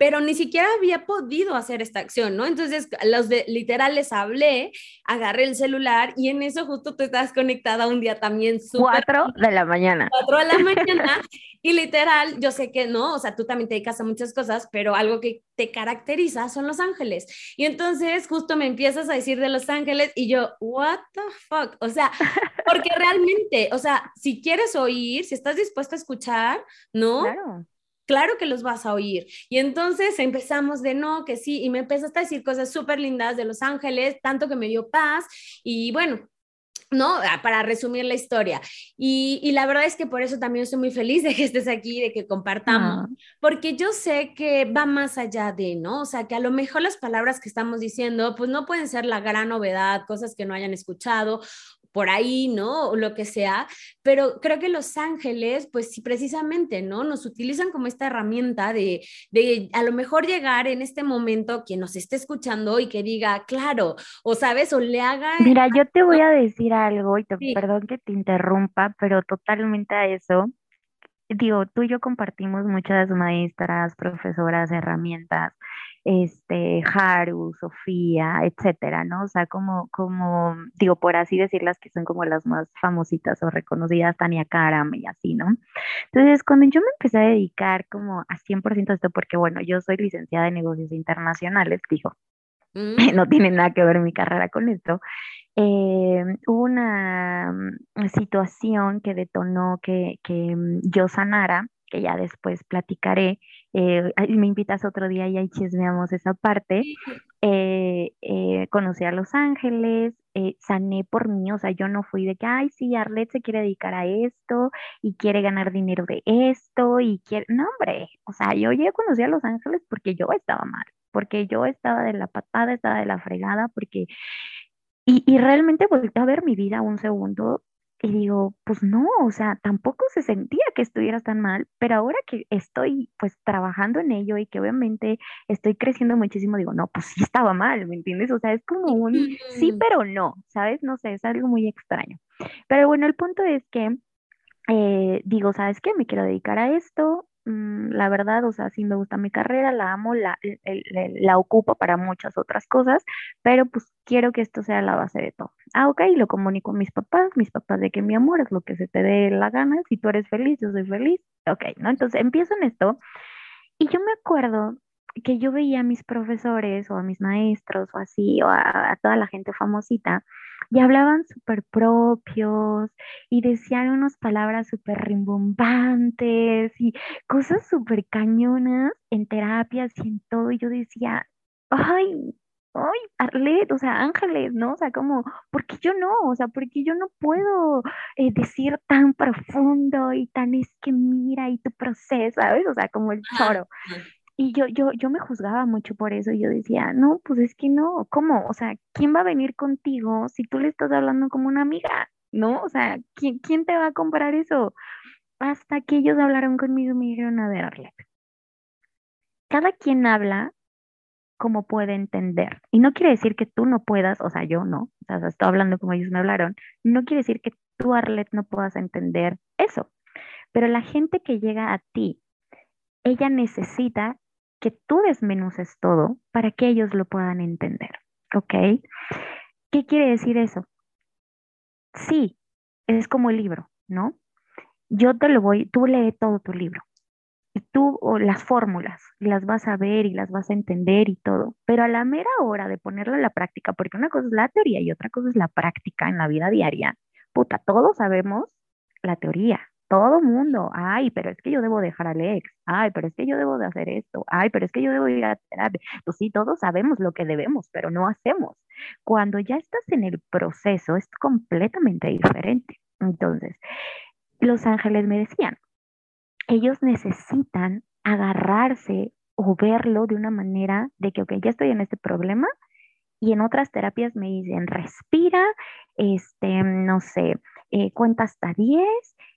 pero ni siquiera había podido hacer esta acción, ¿no? Entonces, los de literal les hablé, agarré el celular y en eso justo tú estás conectada un día también súper... Cuatro de la mañana. Cuatro de la (laughs) mañana y literal, yo sé que no, o sea, tú también te dedicas a muchas cosas, pero algo que te caracteriza son los ángeles. Y entonces justo me empiezas a decir de los ángeles y yo, what the fuck? O sea, (laughs) porque realmente, o sea, si quieres oír, si estás dispuesto a escuchar, ¿no? Claro claro que los vas a oír. Y entonces empezamos de no, que sí, y me empezaste a decir cosas súper lindas de Los Ángeles, tanto que me dio paz. Y bueno, ¿no? Ah, para resumir la historia. Y, la verdad es que por eso también estoy muy feliz de que estés aquí, de que compartamos, ah. porque yo sé que va más allá de, ¿no? O sea, que a lo mejor las palabras que estamos diciendo, pues no pueden ser la gran novedad, cosas que no hayan escuchado por ahí, ¿no? O lo que sea, pero creo que los ángeles, pues sí, precisamente, ¿no? Nos utilizan como esta herramienta de, de a lo mejor llegar en este momento quien nos esté escuchando y que diga, claro, o sabes, o le haga... Mira, yo te voy a decir algo y te, perdón que te interrumpa, pero totalmente a eso. Digo, tú y yo compartimos muchas maestras, profesoras, herramientas este, Haru, Sofía, etcétera, ¿no? O sea, como, como, digo, por así decirlas, que son como las más famositas o reconocidas, Tania Karam y así, ¿no? Entonces, cuando yo me empecé a dedicar como a 100% a esto, porque bueno, yo soy licenciada en negocios internacionales, digo, (laughs) mm. no tiene nada que ver mi carrera con esto, eh, hubo una mm, situación que detonó que, que mm, yo sanara, que ya después platicaré, eh, me invitas otro día y ahí chismeamos esa parte. (laughs) Eh, eh, conocí a Los Ángeles, eh, sané por mí, o sea, yo no fui de que, ay, sí, Arlet se quiere dedicar a esto y quiere ganar dinero de esto y quiere, no, hombre, o sea, yo ya conocí a Los Ángeles porque yo estaba mal, porque yo estaba de la patada, estaba de la fregada, porque... Y, y realmente volví a ver mi vida un segundo y digo, pues no, o sea, tampoco se sentía que estuvieras tan mal, pero ahora que estoy pues trabajando en ello y que obviamente estoy creciendo muchísimo, digo, no, pues sí estaba mal, ¿me entiendes? O sea, es como un sí, pero no, ¿sabes? No sé, es algo muy extraño. Pero bueno, el punto es que eh, digo, ¿sabes qué? Me quiero dedicar a esto, Mm, la verdad, o sea, sí me gusta mi carrera, la amo, la, la, ocupo para muchas otras cosas, pero pues quiero que esto sea la base de todo. Ah, ok, lo comunico a mis papás, mis papás de que mi amor es lo que se te dé la gana, si tú eres feliz, yo soy feliz, ok, ¿no? Entonces empiezo en esto y yo me acuerdo que yo veía a mis profesores o a mis maestros o así, o a, toda la gente famosita, y hablaban súper propios y decían unas palabras súper rimbombantes y cosas súper cañonas en terapias y en todo. Y yo decía, ay, ay, Arlet, o sea, Ángeles, ¿no? O sea, como, ¿por qué yo no? O sea, ¿por qué yo no puedo eh, decir tan profundo y tan es que mira y tu proceso, ¿sabes? O sea, como el choro. Y yo, yo, yo me juzgaba mucho por eso. Yo decía, no, pues es que no, ¿cómo? O sea, ¿quién va a venir contigo si tú le estás hablando como una amiga? ¿No? O sea, ¿quién, quién te va a comprar eso? Hasta que ellos hablaron conmigo y me dijeron, a ver, Arlet, cada quien habla como puede entender. Y no quiere decir que tú no puedas, o sea, yo no, o sea, estoy hablando como ellos me hablaron, no quiere decir que tú, Arlet, no puedas entender eso. Pero la gente que llega a ti, ella necesita que tú desmenuces todo para que ellos lo puedan entender. ¿Ok? ¿Qué quiere decir eso? Sí, es como el libro, ¿no? Yo te lo voy, tú lee todo tu libro y tú o las fórmulas las vas a ver y las vas a entender y todo, pero a la mera hora de ponerlo en la práctica, porque una cosa es la teoría y otra cosa es la práctica en la vida diaria, puta, todos sabemos la teoría, todo mundo, ay, pero es que yo debo dejar al ex, ay, pero es que yo debo de hacer esto, ay, pero es que yo debo ir a terapia. Pues sí, todos sabemos lo que debemos, pero no hacemos. Cuando ya estás en el proceso es completamente diferente. Entonces, los ángeles me decían, ellos necesitan agarrarse o verlo de una manera de que, ok, ya estoy en este problema, y en otras terapias me dicen, respira, este, no sé, eh, cuenta hasta 10,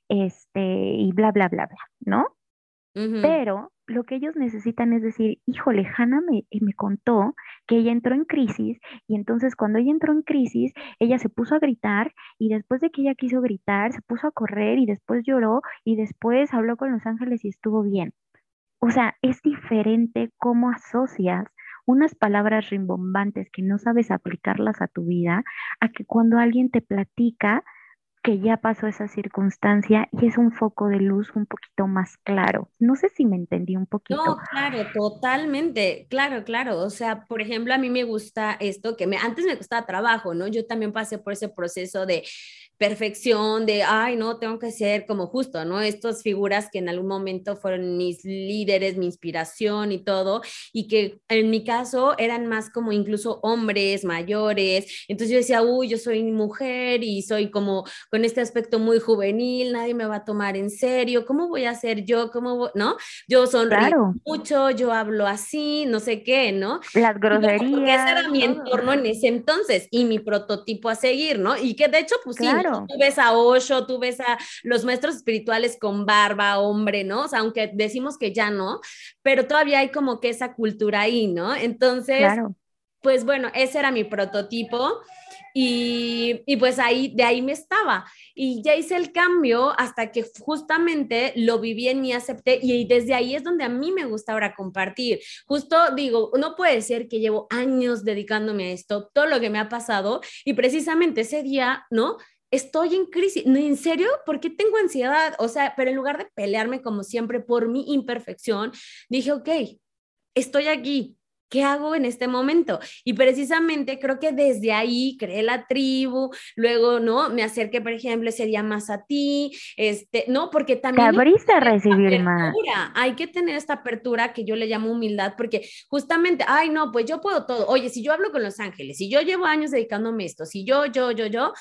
este, y bla, bla, bla, bla, ¿no? Pero lo que ellos necesitan es decir, híjole, Hannah me, eh, me contó que ella entró en crisis y entonces cuando ella entró en crisis, ella se puso a gritar y después de que ella quiso gritar, se puso a correr y después lloró y después habló con los ángeles y estuvo bien. O sea, es diferente cómo asocias unas palabras rimbombantes que no sabes aplicarlas a tu vida, a que cuando alguien te platica que ya pasó esa circunstancia y es un foco de luz un poquito más claro. No sé si me entendí un poquito. No, claro, totalmente, claro, claro. O sea, por ejemplo, a mí me gusta esto que me, antes me costaba trabajo, ¿no? Yo también pasé por ese proceso de perfección, de, ay, no, tengo que ser como justo, ¿no? Estas figuras que en algún momento fueron mis líderes, mi inspiración y todo, y que en mi caso eran más como incluso hombres mayores. Entonces yo decía, uy, yo soy mujer y soy como con este aspecto muy juvenil, nadie me va a tomar en serio, ¿cómo voy a ser yo? ¿Cómo, no? Yo sonrío mucho, yo hablo así, no sé qué, ¿no? Las groserías. ese era mi entorno en ese entonces y mi prototipo a seguir, ¿no? Y que de hecho, pues claro. Tú ves a Osho, tú ves a los maestros espirituales con barba, hombre, ¿no? O sea, aunque decimos que ya no, pero todavía hay como que esa cultura ahí, ¿no? Entonces, pues bueno, ese era mi prototipo. Y, y, pues ahí, de ahí me estaba. Y ya hice el cambio hasta que justamente lo viví en mí, acepté y desde ahí es donde a mí me gusta ahora compartir. Justo digo, no puede ser que llevo años dedicándome a esto, todo lo que me ha pasado y precisamente ese día, ¿no? estoy en crisis. ¿En serio? ¿Por qué tengo ansiedad? O sea, pero en lugar de pelearme como siempre por mi imperfección, dije, ok, estoy aquí. ¿Qué hago en este momento? Y precisamente creo que desde ahí creé la tribu, luego, ¿no? Me acerqué, por ejemplo, ese día más a ti, este, ¿no? Porque también... Te abriste a recibir más. Hay que tener esta apertura que yo le llamo humildad, porque justamente, ay, no, pues yo puedo todo. Oye, si yo hablo con los ángeles, si yo llevo años dedicándome a esto, si yo, yo, yo, yo,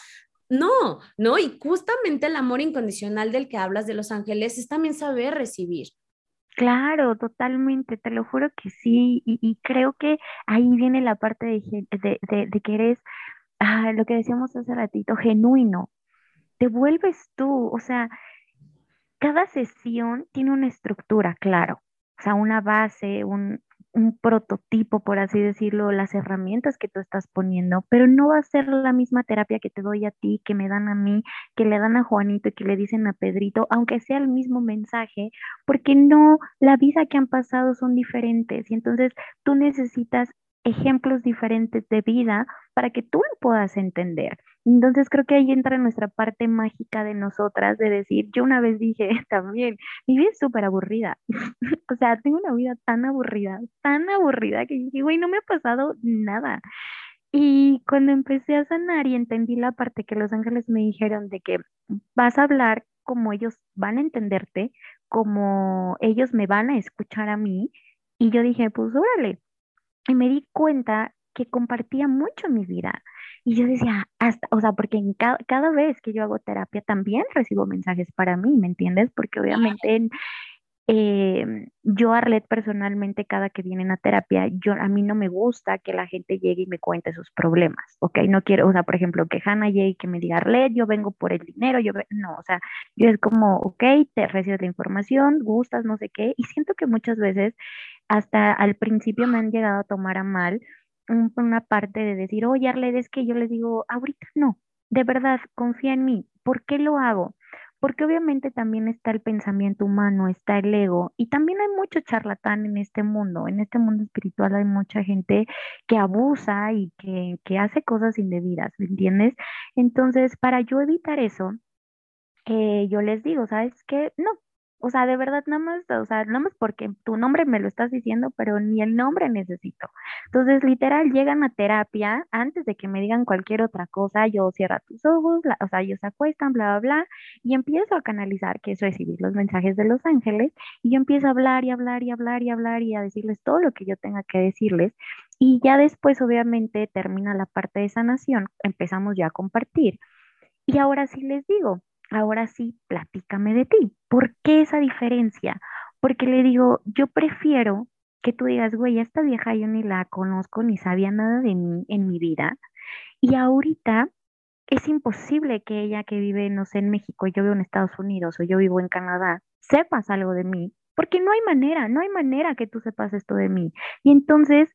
no, no, y justamente el amor incondicional del que hablas de los ángeles es también saber recibir. Claro, totalmente, te lo juro que sí, y, creo que ahí viene la parte de, de, que eres, ah, lo que decíamos hace ratito, genuino, te vuelves tú, o sea, cada sesión tiene una estructura, claro, o sea, una base, un, un prototipo, por así decirlo, las herramientas que tú estás poniendo, pero no va a ser la misma terapia que te doy a ti, que me dan a mí, que le dan a Juanito y que le dicen a Pedrito, aunque sea el mismo mensaje, porque no, la vida que han pasado son diferentes y entonces tú necesitas ejemplos diferentes de vida para que tú lo puedas entender. Entonces creo que ahí entra nuestra parte mágica de nosotras de decir, yo una vez dije (laughs) también, mi vida es súper aburrida. (laughs) o sea, tengo una vida tan aburrida, tan aburrida que dije, güey, no me ha pasado nada. Y cuando empecé a sanar y entendí la parte que los ángeles me dijeron de que vas a hablar como ellos van a entenderte, como ellos me van a escuchar a mí, y yo dije, pues órale. Y me di cuenta que compartía mucho mi vida. Y yo decía, hasta, o sea, porque en cada, cada vez que yo hago terapia también recibo mensajes para mí, ¿me entiendes? Porque obviamente em, yo, Arlet, personalmente, cada que vienen a terapia, yo, a mí no me gusta que la gente llegue y me cuente sus problemas, ¿ok? No quiero, o sea, por ejemplo, que Hannah llegue y que me diga, Arlet, yo vengo por el dinero, yo, no, o sea, yo es como, ok, te recibes la información, gustas, no sé qué, y siento que muchas veces, hasta al principio me han llegado a tomar a mal, una parte de decir, oye, Arled, es que yo les digo, ahorita no, de verdad, confía en mí. ¿Por qué lo hago? Porque obviamente también está el pensamiento humano, está el ego y también hay mucho charlatán en este mundo. En este mundo espiritual hay mucha gente que abusa y que, que hace cosas indebidas, ¿me entiendes? Entonces, para yo evitar eso, eh, yo les digo, ¿sabes qué? No, o sea, de verdad, nada más, o sea, nada más porque tu nombre me lo estás diciendo, pero ni el nombre necesito. Entonces, literal, llegan a terapia antes de que me digan cualquier otra cosa, yo cierro tus ojos, o sea, ellos se acuestan, bla, bla, bla, y empiezo a canalizar, que es recibir los mensajes de los ángeles, y yo empiezo a hablar y hablar y hablar y hablar y a decirles todo lo que yo tenga que decirles. Y ya después, obviamente, termina la parte de sanación, empezamos ya a compartir. Y ahora sí les digo, ahora sí, platícame de ti. ¿Por qué esa diferencia? Porque le digo, yo prefiero que tú digas, güey, esta vieja yo ni la conozco, ni sabía nada de mí en mi vida. Y ahorita es imposible que ella que vive, no sé, en México, yo vivo en Estados Unidos o yo vivo en Canadá, sepas algo de mí, porque no hay manera, no hay manera que tú sepas esto de mí. Y entonces,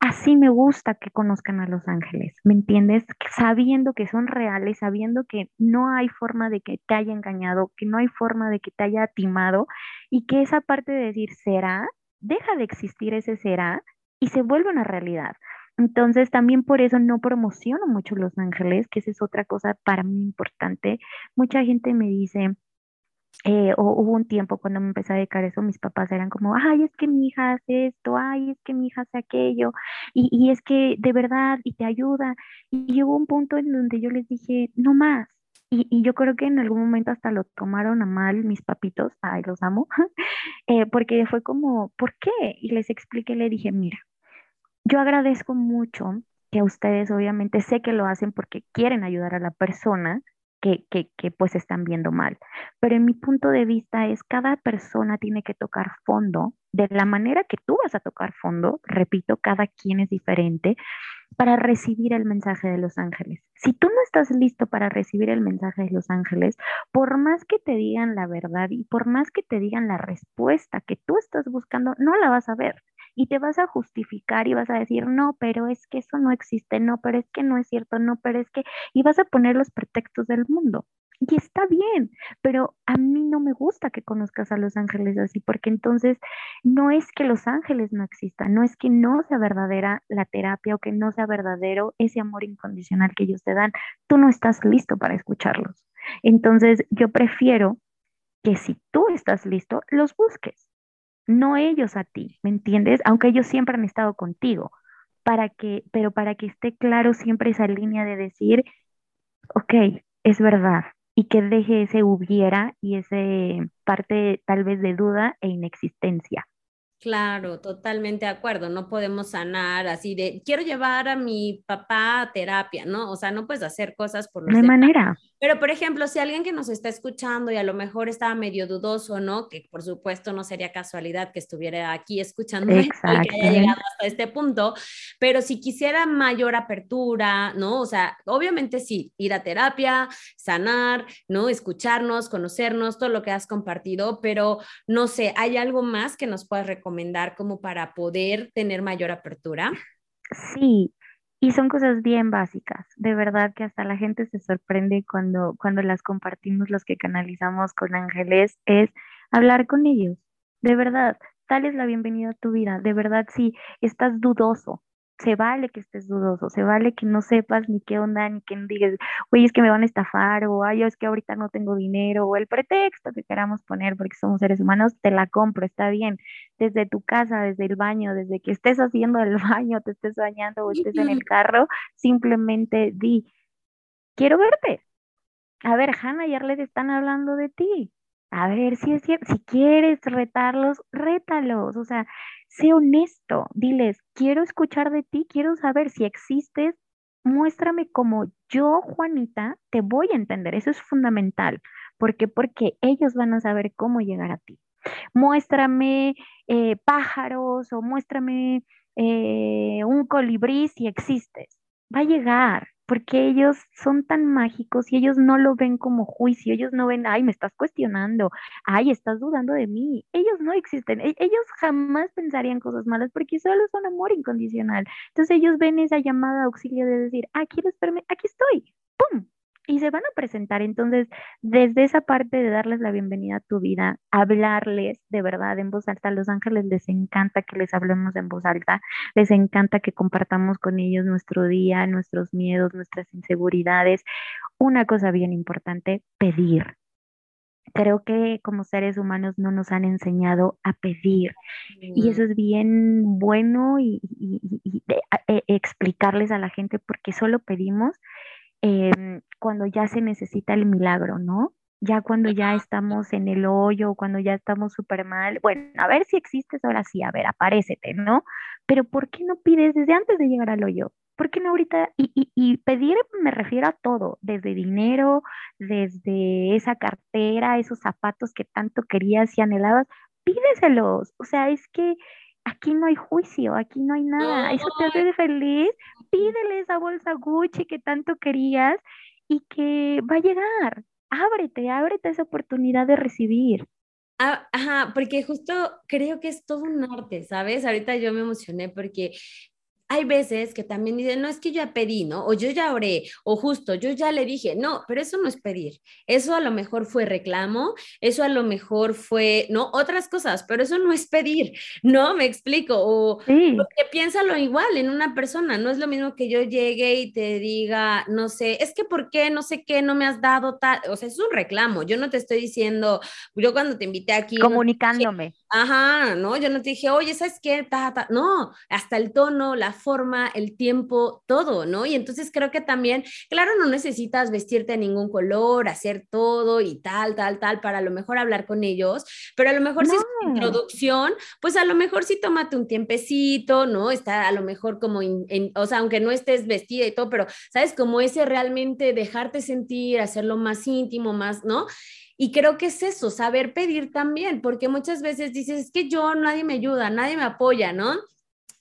así me gusta que conozcan a los ángeles, ¿me entiendes? Sabiendo que son reales, sabiendo que no hay forma de que te haya engañado, que no hay forma de que te haya timado y que esa parte de decir será, deja de existir ese será y se vuelve una realidad. Entonces, también por eso no promociono mucho Los Ángeles, que esa es otra cosa para mí importante. Mucha gente me dice, eh, o hubo un tiempo cuando me empecé a dedicar eso, mis papás eran como, ay, es que mi hija hace esto, ay, es que mi hija hace aquello, y, y es que de verdad, y te ayuda. Y, hubo un punto en donde yo les dije, no más. Y, y, yo creo que en algún momento hasta lo tomaron a mal mis papitos, ay, los amo, (laughs) eh, porque fue como, ¿por qué? Y les expliqué, le dije, mira, yo agradezco mucho que ustedes obviamente sé que lo hacen porque quieren ayudar a la persona que, pues están viendo mal. Pero en mi punto de vista es cada persona tiene que tocar fondo de la manera que tú vas a tocar fondo, repito, cada quien es diferente, para recibir el mensaje de los ángeles. Si tú no estás listo para recibir el mensaje de los ángeles, por más que te digan la verdad y por más que te digan la respuesta que tú estás buscando, no la vas a ver y te vas a justificar y vas a decir, no, pero es que eso no existe, no, pero es que no es cierto, no, pero es que, y vas a poner los pretextos del mundo. Y está bien, pero a mí no me gusta que conozcas a los ángeles así, porque entonces no es que los ángeles no existan, no es que no sea verdadera la terapia o que no sea verdadero ese amor incondicional que ellos te dan. Tú no estás listo para escucharlos. Entonces yo prefiero que si tú estás listo, los busques no ellos a ti, ¿me entiendes? Aunque ellos siempre han estado contigo, para que, pero para que esté claro siempre esa línea de decir, ok, es verdad, y que deje ese hubiera y ese parte tal vez de duda e inexistencia. Claro, totalmente de acuerdo. No podemos sanar así de quiero llevar a mi papá a terapia, ¿no? O sea, no puedes hacer cosas por los No hay manera. Pero, por ejemplo, si alguien que nos está escuchando y a lo mejor estaba medio dudoso, ¿no? Que por supuesto no sería casualidad que estuviera aquí escuchando y que haya llegado hasta este punto, pero si quisiera mayor apertura, ¿no? O sea, obviamente sí, ir a terapia, sanar, ¿no? Escucharnos, conocernos, todo lo que has compartido, pero no sé, ¿hay algo más que nos puedas recomendar como para poder tener mayor apertura? Sí, y son cosas bien básicas, de verdad que hasta la gente se sorprende cuando, cuando las compartimos, los que canalizamos con ángeles, es hablar con ellos, de verdad, dales la bienvenida a tu vida, de verdad si estás dudoso, se vale que estés dudoso, se vale que no sepas ni qué onda, ni que digas, oye, es que me van a estafar, o ay, es que ahorita no tengo dinero, o el pretexto que queramos poner porque somos seres humanos, te la compro, está bien. Desde tu casa, desde el baño, desde que estés haciendo el (laughs) baño, te estés bañando o estés en el carro, simplemente di, quiero verte. A ver, Hannah y Arlet están hablando de ti. A ver si es si quieres retarlos, rétalos. O sea, sé honesto, diles, quiero escuchar de ti, quiero saber si existes, muéstrame como yo, Juanita, te voy a entender. Eso es fundamental. ¿Por qué? Porque ellos van a saber cómo llegar a ti. Muéstrame eh, pájaros o muéstrame eh, un colibrí si existes. Va a llegar, porque ellos son tan mágicos y ellos no lo ven como juicio, ellos no ven, ay, me estás cuestionando, ay, estás dudando de mí. Ellos no existen, e-, ellos jamás pensarían cosas malas porque solo son amor incondicional. Entonces ellos ven esa llamada auxilio de decir, ah, ¿quieres verme? Aquí estoy, ¡pum! Y se van a presentar. Entonces, desde esa parte de darles la bienvenida a tu vida, hablarles de verdad en voz alta, a los ángeles les encanta que les hablemos en voz alta, les encanta que compartamos con ellos nuestro día, nuestros miedos, nuestras inseguridades. Una cosa bien importante, pedir. Creo que como seres humanos no nos han enseñado a pedir y eso es bien bueno y, e, explicarles a la gente porque solo pedimos Em, cuando ya se necesita el milagro, ¿no? Ya cuando ya estamos en el hoyo, cuando ya estamos súper mal, bueno, a ver si existes ahora sí, a ver, aparécete, ¿no? Pero ¿por qué no pides desde antes de llegar al hoyo? ¿Por qué no ahorita? Y, y, y, pedir me refiero a todo, desde dinero, desde esa cartera, esos zapatos que tanto querías y anhelabas, pídeselos. O sea, es que aquí no hay juicio, aquí no hay nada. Eso te hace feliz. Pídele esa bolsa Gucci que tanto querías y que va a llegar. Ábrete, ábrete esa oportunidad de recibir. Ah, ajá, porque justo creo que es todo un arte, ¿sabes? Ahorita yo me emocioné porque hay veces que también dicen, no es que yo ya pedí, ¿no? O yo ya oré, o justo, yo ya le dije, no, pero eso no es pedir. Eso a lo mejor fue reclamo, eso a lo mejor fue, ¿no? Otras cosas, pero eso no es pedir, ¿no? Me explico. O sí. piénsalo igual en una persona, no es lo mismo que yo llegue y te diga, no sé, es que ¿por qué? No sé qué, no me has dado tal, o sea, es un reclamo. Yo no te estoy diciendo, yo cuando te invité aquí. Comunicándome. Ajá, ¿no? Yo no te dije, oye, ¿sabes qué? Ta, No, hasta el tono, la forma, el tiempo, todo, ¿no? Y entonces creo que también, claro, no necesitas vestirte de ningún color, hacer todo y tal, tal, tal, para a lo mejor hablar con ellos, pero a lo mejor si es introducción, pues a lo mejor sí tómate un tiempecito, ¿no? Está a lo mejor como, en, o sea, aunque no estés vestida y todo, pero, ¿sabes? Como ese realmente dejarte sentir, hacerlo más íntimo, más, ¿no? Y creo que es eso, saber pedir también, porque muchas veces dices, es que yo, nadie me ayuda, nadie me apoya, ¿no?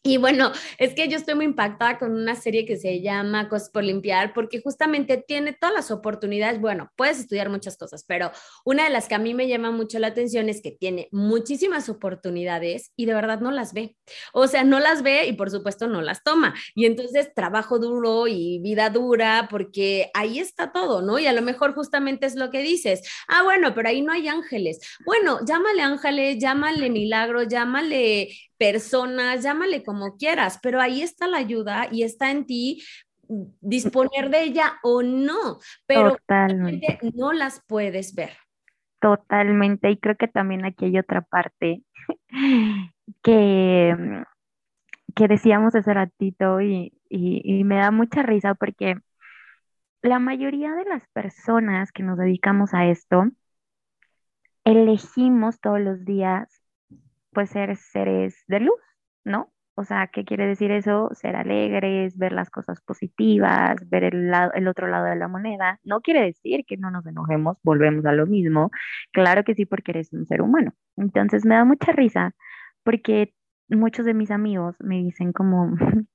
Y bueno, es que yo estoy muy impactada con una serie que se llama Cosas por Limpiar, porque justamente tiene todas las oportunidades. Bueno, puedes estudiar muchas cosas, pero una de las que a mí me llama mucho la atención es que tiene muchísimas oportunidades y de verdad no las ve. O sea, no las ve y por supuesto no las toma. Y entonces trabajo duro y vida dura, porque ahí está todo, ¿no? Y a lo mejor justamente es lo que dices. Ah, bueno, pero ahí no hay ángeles. Bueno, llámale ángeles, llámale milagro, llámale personas, llámale como quieras, pero ahí está la ayuda y está en ti disponer de ella o no, pero no las puedes ver. Totalmente, y creo que también aquí hay otra parte (laughs) que, que decíamos hace ratito y, y me da mucha risa porque la mayoría de las personas que nos dedicamos a esto, elegimos todos los días pues ser seres de luz, ¿no? O sea, ¿qué quiere decir eso? Ser alegres, ver las cosas positivas, ver el, lado, el otro lado de la moneda. No quiere decir que no nos enojemos, volvemos a lo mismo. Claro que sí, porque eres un ser humano. Entonces me da mucha risa porque muchos de mis amigos me dicen como, (laughs)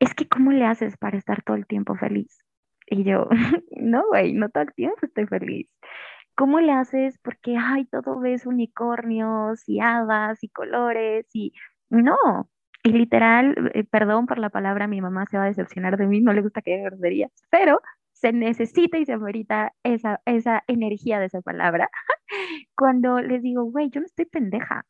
es que ¿cómo le haces para estar todo el tiempo feliz? Y yo, (laughs) no, güey, no todo el tiempo estoy feliz. ¿Cómo le haces? Porque, ay, todo ves unicornios y hadas y colores y no. Y literal, eh, perdón por la palabra, mi mamá se va a decepcionar de mí, no le gusta que diga groserías, pero se necesita y se amerita esa, esa energía de esa palabra (laughs) cuando les digo, güey, yo no estoy pendeja.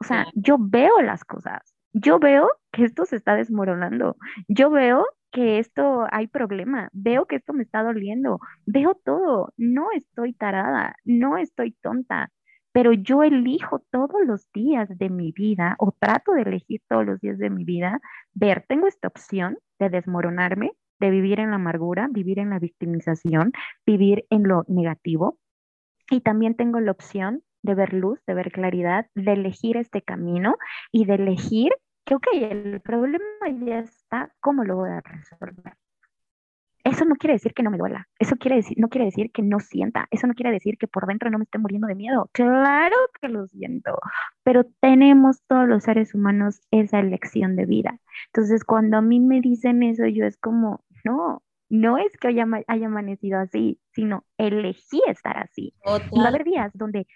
O sea, yo veo las cosas. Yo veo que esto se está desmoronando. Yo veo que esto hay problema, veo que esto me está doliendo, veo todo, no estoy tarada, no estoy tonta, pero yo elijo todos los días de mi vida o trato de elegir todos los días de mi vida, ver, tengo esta opción de desmoronarme, de vivir en la amargura, vivir en la victimización, vivir en lo negativo, y también tengo la opción de ver luz, de ver claridad, de elegir este camino y de elegir que, ok, el problema ya está, ¿cómo lo voy a resolver? Eso no quiere decir que no me duela, eso quiere decir, no quiere decir que no sienta, eso no quiere decir que por dentro no me esté muriendo de miedo. Claro que lo siento, pero tenemos todos los seres humanos esa elección de vida. Entonces, cuando a mí me dicen eso, yo es como, no, no es que haya, haya amanecido así, sino elegí estar así. Y va a haber días donde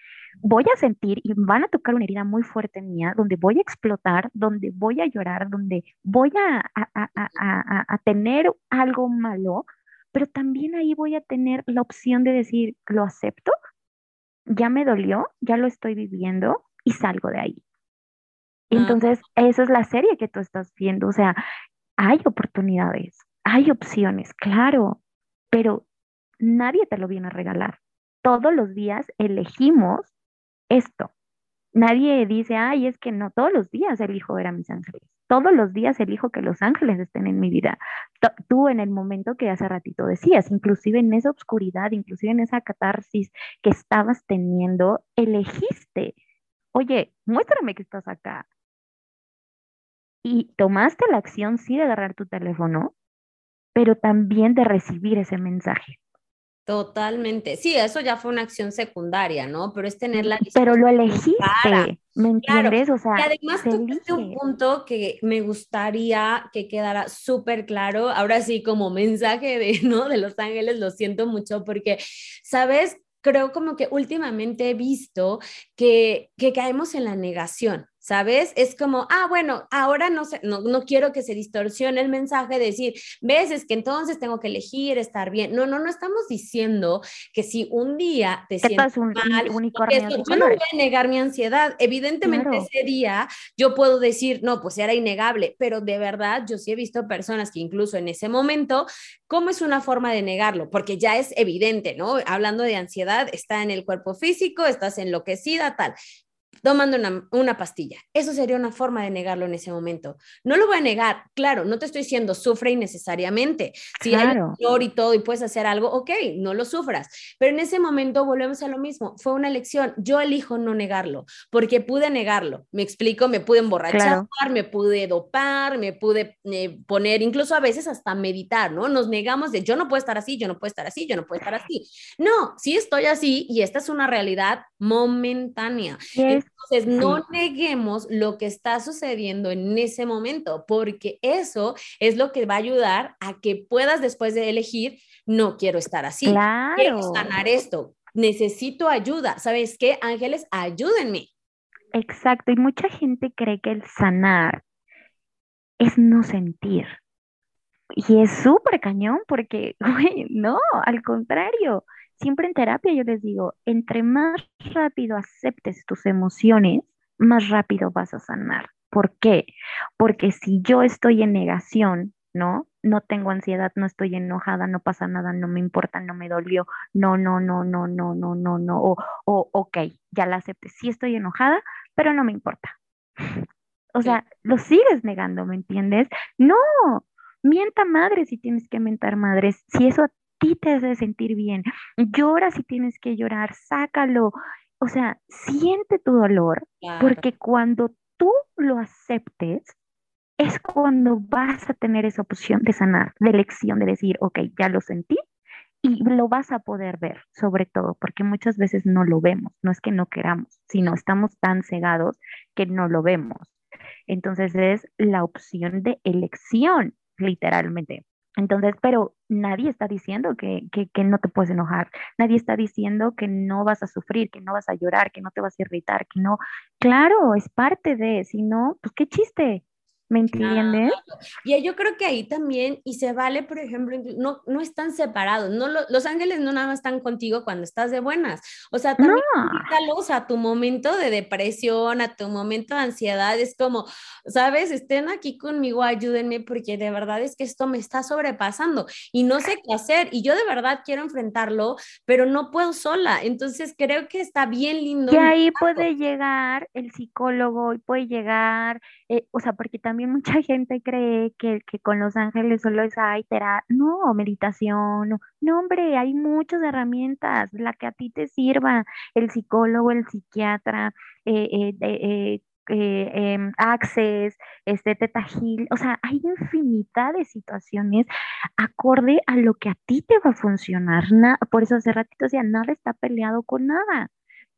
voy a sentir y van a tocar una herida muy fuerte mía, donde voy a explotar, donde voy a llorar, donde voy a, a, tener algo malo, pero también ahí voy a tener la opción de decir, lo acepto, ya me dolió, ya lo estoy viviendo y salgo de ahí. Ah. Entonces, esa es la serie que tú estás viendo, o sea, hay oportunidades, hay opciones, claro, pero nadie te lo viene a regalar. Todos los días elegimos esto. Nadie dice, ay, es que no, todos los días elijo ver a mis ángeles. Todos los días elijo que los ángeles estén en mi vida. Tú en el momento que hace ratito decías, inclusive en esa oscuridad, inclusive en esa catarsis que estabas teniendo, elegiste, oye, muéstrame que estás acá. y tomaste la acción, sí, de agarrar tu teléfono, pero también de recibir ese mensaje. Totalmente. Sí, eso ya fue una acción secundaria, ¿no? Pero es tener la Pero lo elegiste, ¿me entiendes? o sea, y además tocaste un punto que me gustaría que quedara súper claro. Ahora sí, como mensaje de, (laughs) ¿no? De Los Ángeles, lo siento mucho porque, ¿sabes? Creo como que últimamente he visto que, que caemos en la negación. ¿Sabes? Es como, ah, bueno, ahora no, sé, no, no quiero que se distorsione el mensaje de decir, ves, es que entonces tengo que elegir estar bien. No, no, no estamos diciendo que si un día te sientes un, mal, unicornio yo no voy a negar mi ansiedad. Evidentemente ese día yo puedo decir, no, pues era innegable, pero de verdad yo sí he visto personas que incluso en ese momento, ¿cómo es una forma de negarlo? Porque ya es evidente, ¿no? Hablando de ansiedad, está en el cuerpo físico, estás enloquecida, tal tomando una, pastilla. Eso sería una forma de negarlo en ese momento. No lo voy a negar, claro, no te estoy diciendo sufre innecesariamente. Si hay dolor y todo y puedes hacer algo, ok, no lo sufras. Pero en ese momento volvemos a lo mismo. Fue una elección. Yo elijo no negarlo porque pude negarlo. Me explico, me pude emborrachar, me pude dopar, me pude eh, poner, incluso a veces hasta meditar, ¿no? Nos negamos de yo no puedo estar así, yo no puedo estar así, yo no puedo estar así. No, sí estoy así y esta es una realidad momentánea. Entonces, no neguemos lo que está sucediendo en ese momento, porque eso es lo que va a ayudar a que puedas después de elegir, no quiero estar así, claro. quiero sanar esto, necesito ayuda. ¿Sabes qué? Ángeles, ayúdenme. Exacto, y mucha gente cree que el sanar es no sentir. Y es súper cañón porque, (laughs) güey, no, al contrario, siempre en terapia yo les digo, entre más rápido aceptes tus emociones, más rápido vas a sanar. ¿Por qué? Porque si yo estoy en negación, ¿no? No tengo ansiedad, no estoy enojada, no pasa nada, no me importa, no me dolió, no, no, no, no, no, no, no, no, o, o ok, ya la acepté, sí estoy enojada, pero no me importa. (laughs) O sea, lo sigues negando, ¿me entiendes? No, mienta madre si tienes que mentar madres, si eso ti te hace sentir bien. Llora si tienes que llorar, sácalo. O sea, siente tu dolor, porque cuando tú lo aceptes, es cuando vas a tener esa opción de sanar, de elección, de decir, ok, ya lo sentí y lo vas a poder ver, sobre todo, porque muchas veces no lo vemos, no es que no queramos, sino estamos tan cegados que no lo vemos. Entonces es la opción de elección, literalmente. Entonces, pero nadie está diciendo que, no te puedes enojar, nadie está diciendo que no vas a sufrir, que no vas a llorar, que no te vas a irritar, que no, claro, es parte de, si no, pues qué chiste, ¿Me entiendes? Y yo creo que ahí también, y se vale, por ejemplo, no, no están separados, no, los ángeles no nada más están contigo cuando estás de buenas, o sea, también invítalos a tu momento de depresión, a tu momento de ansiedad, es como, sabes, estén aquí conmigo, ayúdenme, porque de verdad es que esto me está sobrepasando y no sé qué hacer, y yo de verdad quiero enfrentarlo, pero no puedo sola, entonces creo que está bien lindo. Y ahí puede llegar el psicólogo, y puede llegar, eh, o sea, porque también mucha (laughs) gente cree que, que con los ángeles solo es, ay, no, meditación, no, no, hombre, hay muchas herramientas, la que a ti te sirva, el psicólogo, el psiquiatra, eh, eh, eh, eh em, Access, este Teta o sea, hay infinidad de situaciones acorde a lo que a ti te va a funcionar. por eso hace ratito decía, nada está peleado con nada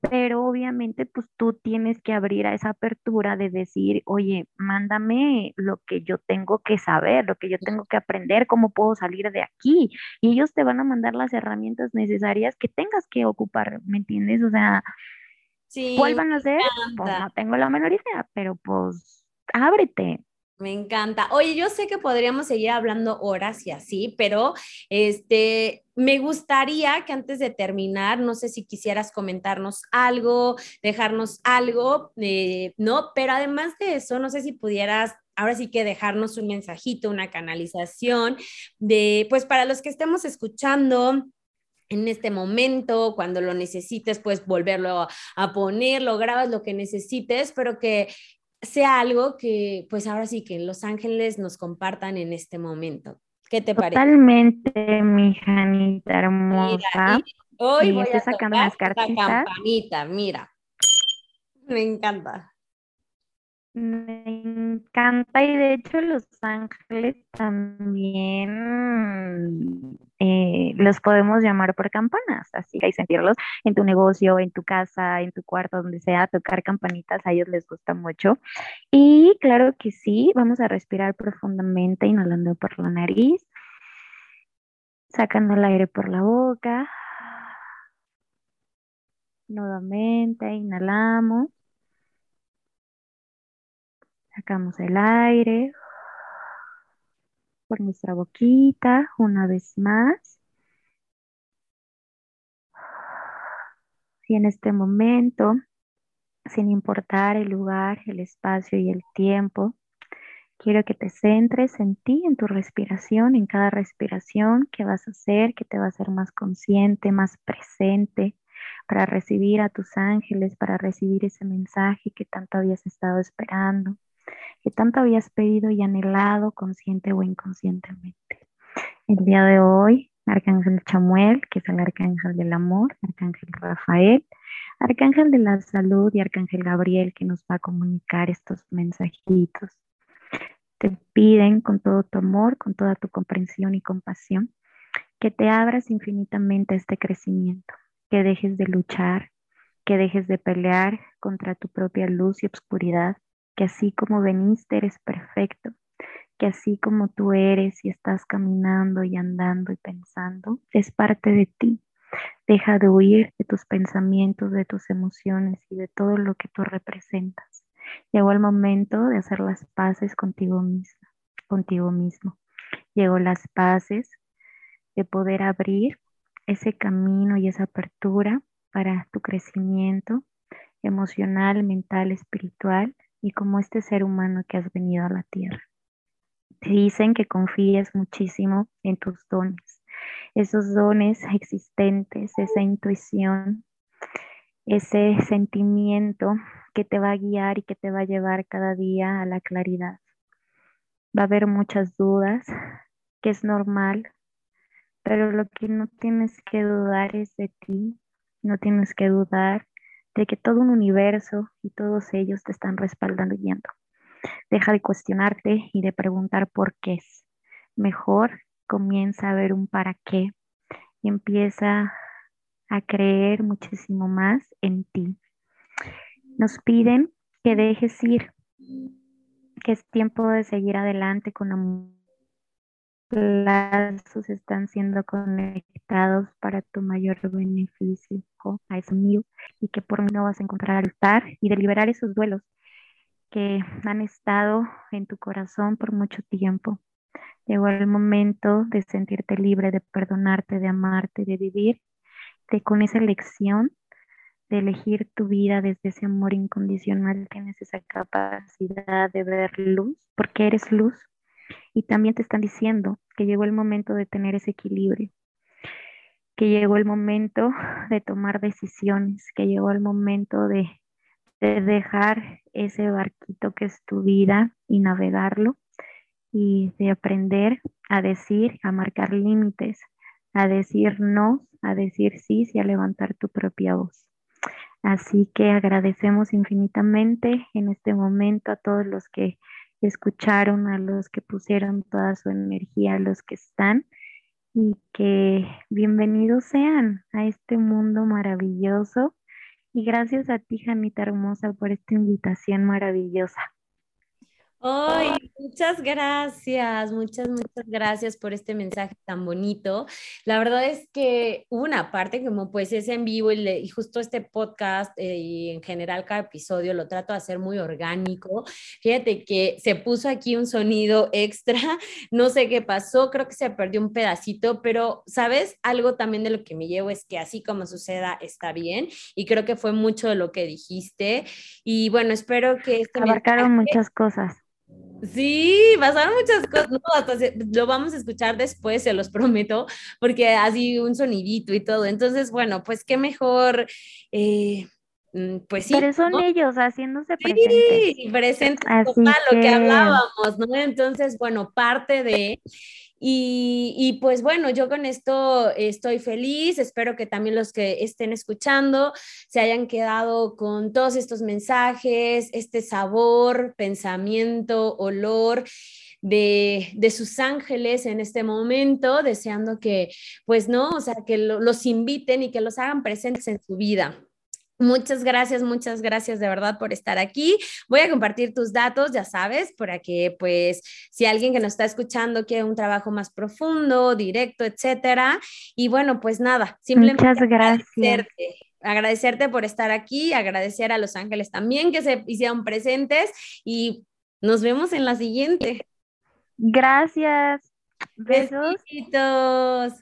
pero obviamente pues tú tienes que abrir a esa apertura de decir, oye, mándame lo que yo tengo que saber, lo que yo tengo que aprender, cómo puedo salir de aquí. Y ellos te van a mandar las herramientas necesarias que tengas que ocupar, ¿me entiendes? O sea, ¿cuál van a ser? Pues no tengo la menor idea, pero pues ábrete. Me encanta. Oye, yo sé que podríamos seguir hablando horas y así, pero este, me gustaría que antes de terminar, no sé si quisieras comentarnos algo, dejarnos algo, eh, ¿no? Pero además de eso, no sé si pudieras ahora sí que dejarnos un mensajito, una canalización de, pues para los que estemos escuchando, en este momento, cuando lo necesites, pues volverlo a poner, lo grabas lo que necesites, pero que sea algo que, pues ahora sí que Los Ángeles nos compartan en este momento. ¿Qué te parece? Totalmente, mi Janita hermosa. hoy voy a sacando las cartitas. campanita, mira. Me encanta. Me encanta y de hecho Los Ángeles también eh, los podemos llamar por campanas, así que hay sentirlos en tu negocio, en tu casa, en tu cuarto, donde sea, tocar campanitas, a ellos les gusta mucho. Y claro que sí, vamos a respirar profundamente, inhalando por la nariz, sacando el aire por la boca. Nuevamente, inhalamos. Sacamos el aire por nuestra boquita una vez más. Y en este momento, sin importar el lugar, el espacio y el tiempo, quiero que te centres en ti, en tu respiración, en cada respiración que vas a hacer, que te va a hacer más consciente, más presente, para recibir a tus ángeles, para recibir ese mensaje que tanto habías estado esperando que tanto habías pedido y anhelado consciente o inconscientemente. El día de hoy, Arcángel Chamuel, que es el Arcángel del Amor, Arcángel Rafael, Arcángel de la Salud y Arcángel Gabriel, que nos va a comunicar estos mensajitos. Te piden con todo tu amor, con toda tu comprensión y compasión, que te abras infinitamente a este crecimiento, que dejes de luchar, que dejes de pelear contra tu propia luz y obscuridad, que así como veniste eres perfecto, que así como tú eres y estás caminando y andando y pensando, es parte de ti. Deja de huir de tus pensamientos, de tus emociones y de todo lo que tú representas. Llegó el momento de hacer las paces contigo misma, contigo mismo. Llegó las paces de poder abrir ese camino y esa apertura para tu crecimiento emocional, mental, espiritual y como este ser humano que has venido a la tierra. Te dicen que confíes muchísimo en tus dones, esos dones existentes, esa intuición, ese sentimiento que te va a guiar y que te va a llevar cada día a la claridad. Va a haber muchas dudas, que es normal, pero lo que no tienes que dudar es de ti, no tienes que dudar de que todo un universo y todos ellos te están respaldando y. Deja de cuestionarte y de preguntar por qué es. Mejor comienza a ver un para qué y empieza a creer muchísimo más en ti. Nos piden que dejes ir, que es tiempo de seguir adelante con amor lazos están siendo conectados para tu mayor beneficio a ese mío y que por mí no vas a encontrar altar y de liberar esos duelos que han estado en tu corazón por mucho tiempo. Llegó el momento de sentirte libre, de perdonarte, de amarte, de vivir de, con esa elección de elegir tu vida desde ese amor incondicional. Tienes esa capacidad de ver luz, porque eres luz, y también te están diciendo que llegó el momento de tener ese equilibrio, que llegó el momento (laughs) de tomar decisiones, que llegó el momento de, de dejar ese barquito que es tu vida y navegarlo y de aprender a decir, a marcar límites, a decir no, a decir sí y a levantar tu propia voz. Así que agradecemos infinitamente en este momento a todos los que escucharon, a los que pusieron toda su energía, a los que están y que bienvenidos sean a este mundo maravilloso. Y gracias a ti, Janita Hermosa, por esta invitación maravillosa. Ay, muchas gracias, muchas, muchas gracias por este mensaje tan bonito. La verdad es que una parte como pues es en vivo y, justo este podcast eh, y en general cada episodio lo trato de hacer muy orgánico. Fíjate que se puso aquí un sonido extra, (laughs) no sé qué pasó, creo que se perdió un pedacito, pero sabes, algo también de lo que me llevo es que así como suceda está bien y creo que fue mucho de lo que dijiste y bueno, espero que... Este Abarcaron muchas cosas. Sí, pasaron muchas cosas, no, hasta lo vamos a escuchar después, se los prometo, porque así un sonidito y todo. Entonces, bueno, pues qué mejor, eh, mm, pues sí. Pero son ellos haciéndose presentes. Sí, presentes, lo que hablábamos, ¿no? Entonces, bueno, parte de, Y, pues bueno, yo con esto estoy feliz, espero que también los que estén escuchando se hayan quedado con todos estos mensajes, este sabor, pensamiento, olor. De, de, sus ángeles en este momento, deseando que, pues no, o sea, que los inviten y que los hagan presentes en su vida. Muchas gracias, muchas gracias de verdad por estar aquí. Voy a compartir tus datos, ya sabes, para que pues si alguien que nos está escuchando quiere un trabajo más profundo, directo, etcétera. Y bueno, pues nada, simplemente muchas gracias. Agradecerte, agradecerte por estar aquí, agradecer a Los Ángeles también que se hicieron presentes y nos vemos en la siguiente. Gracias. Besos. Besitos.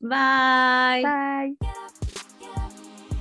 Bye. Bye.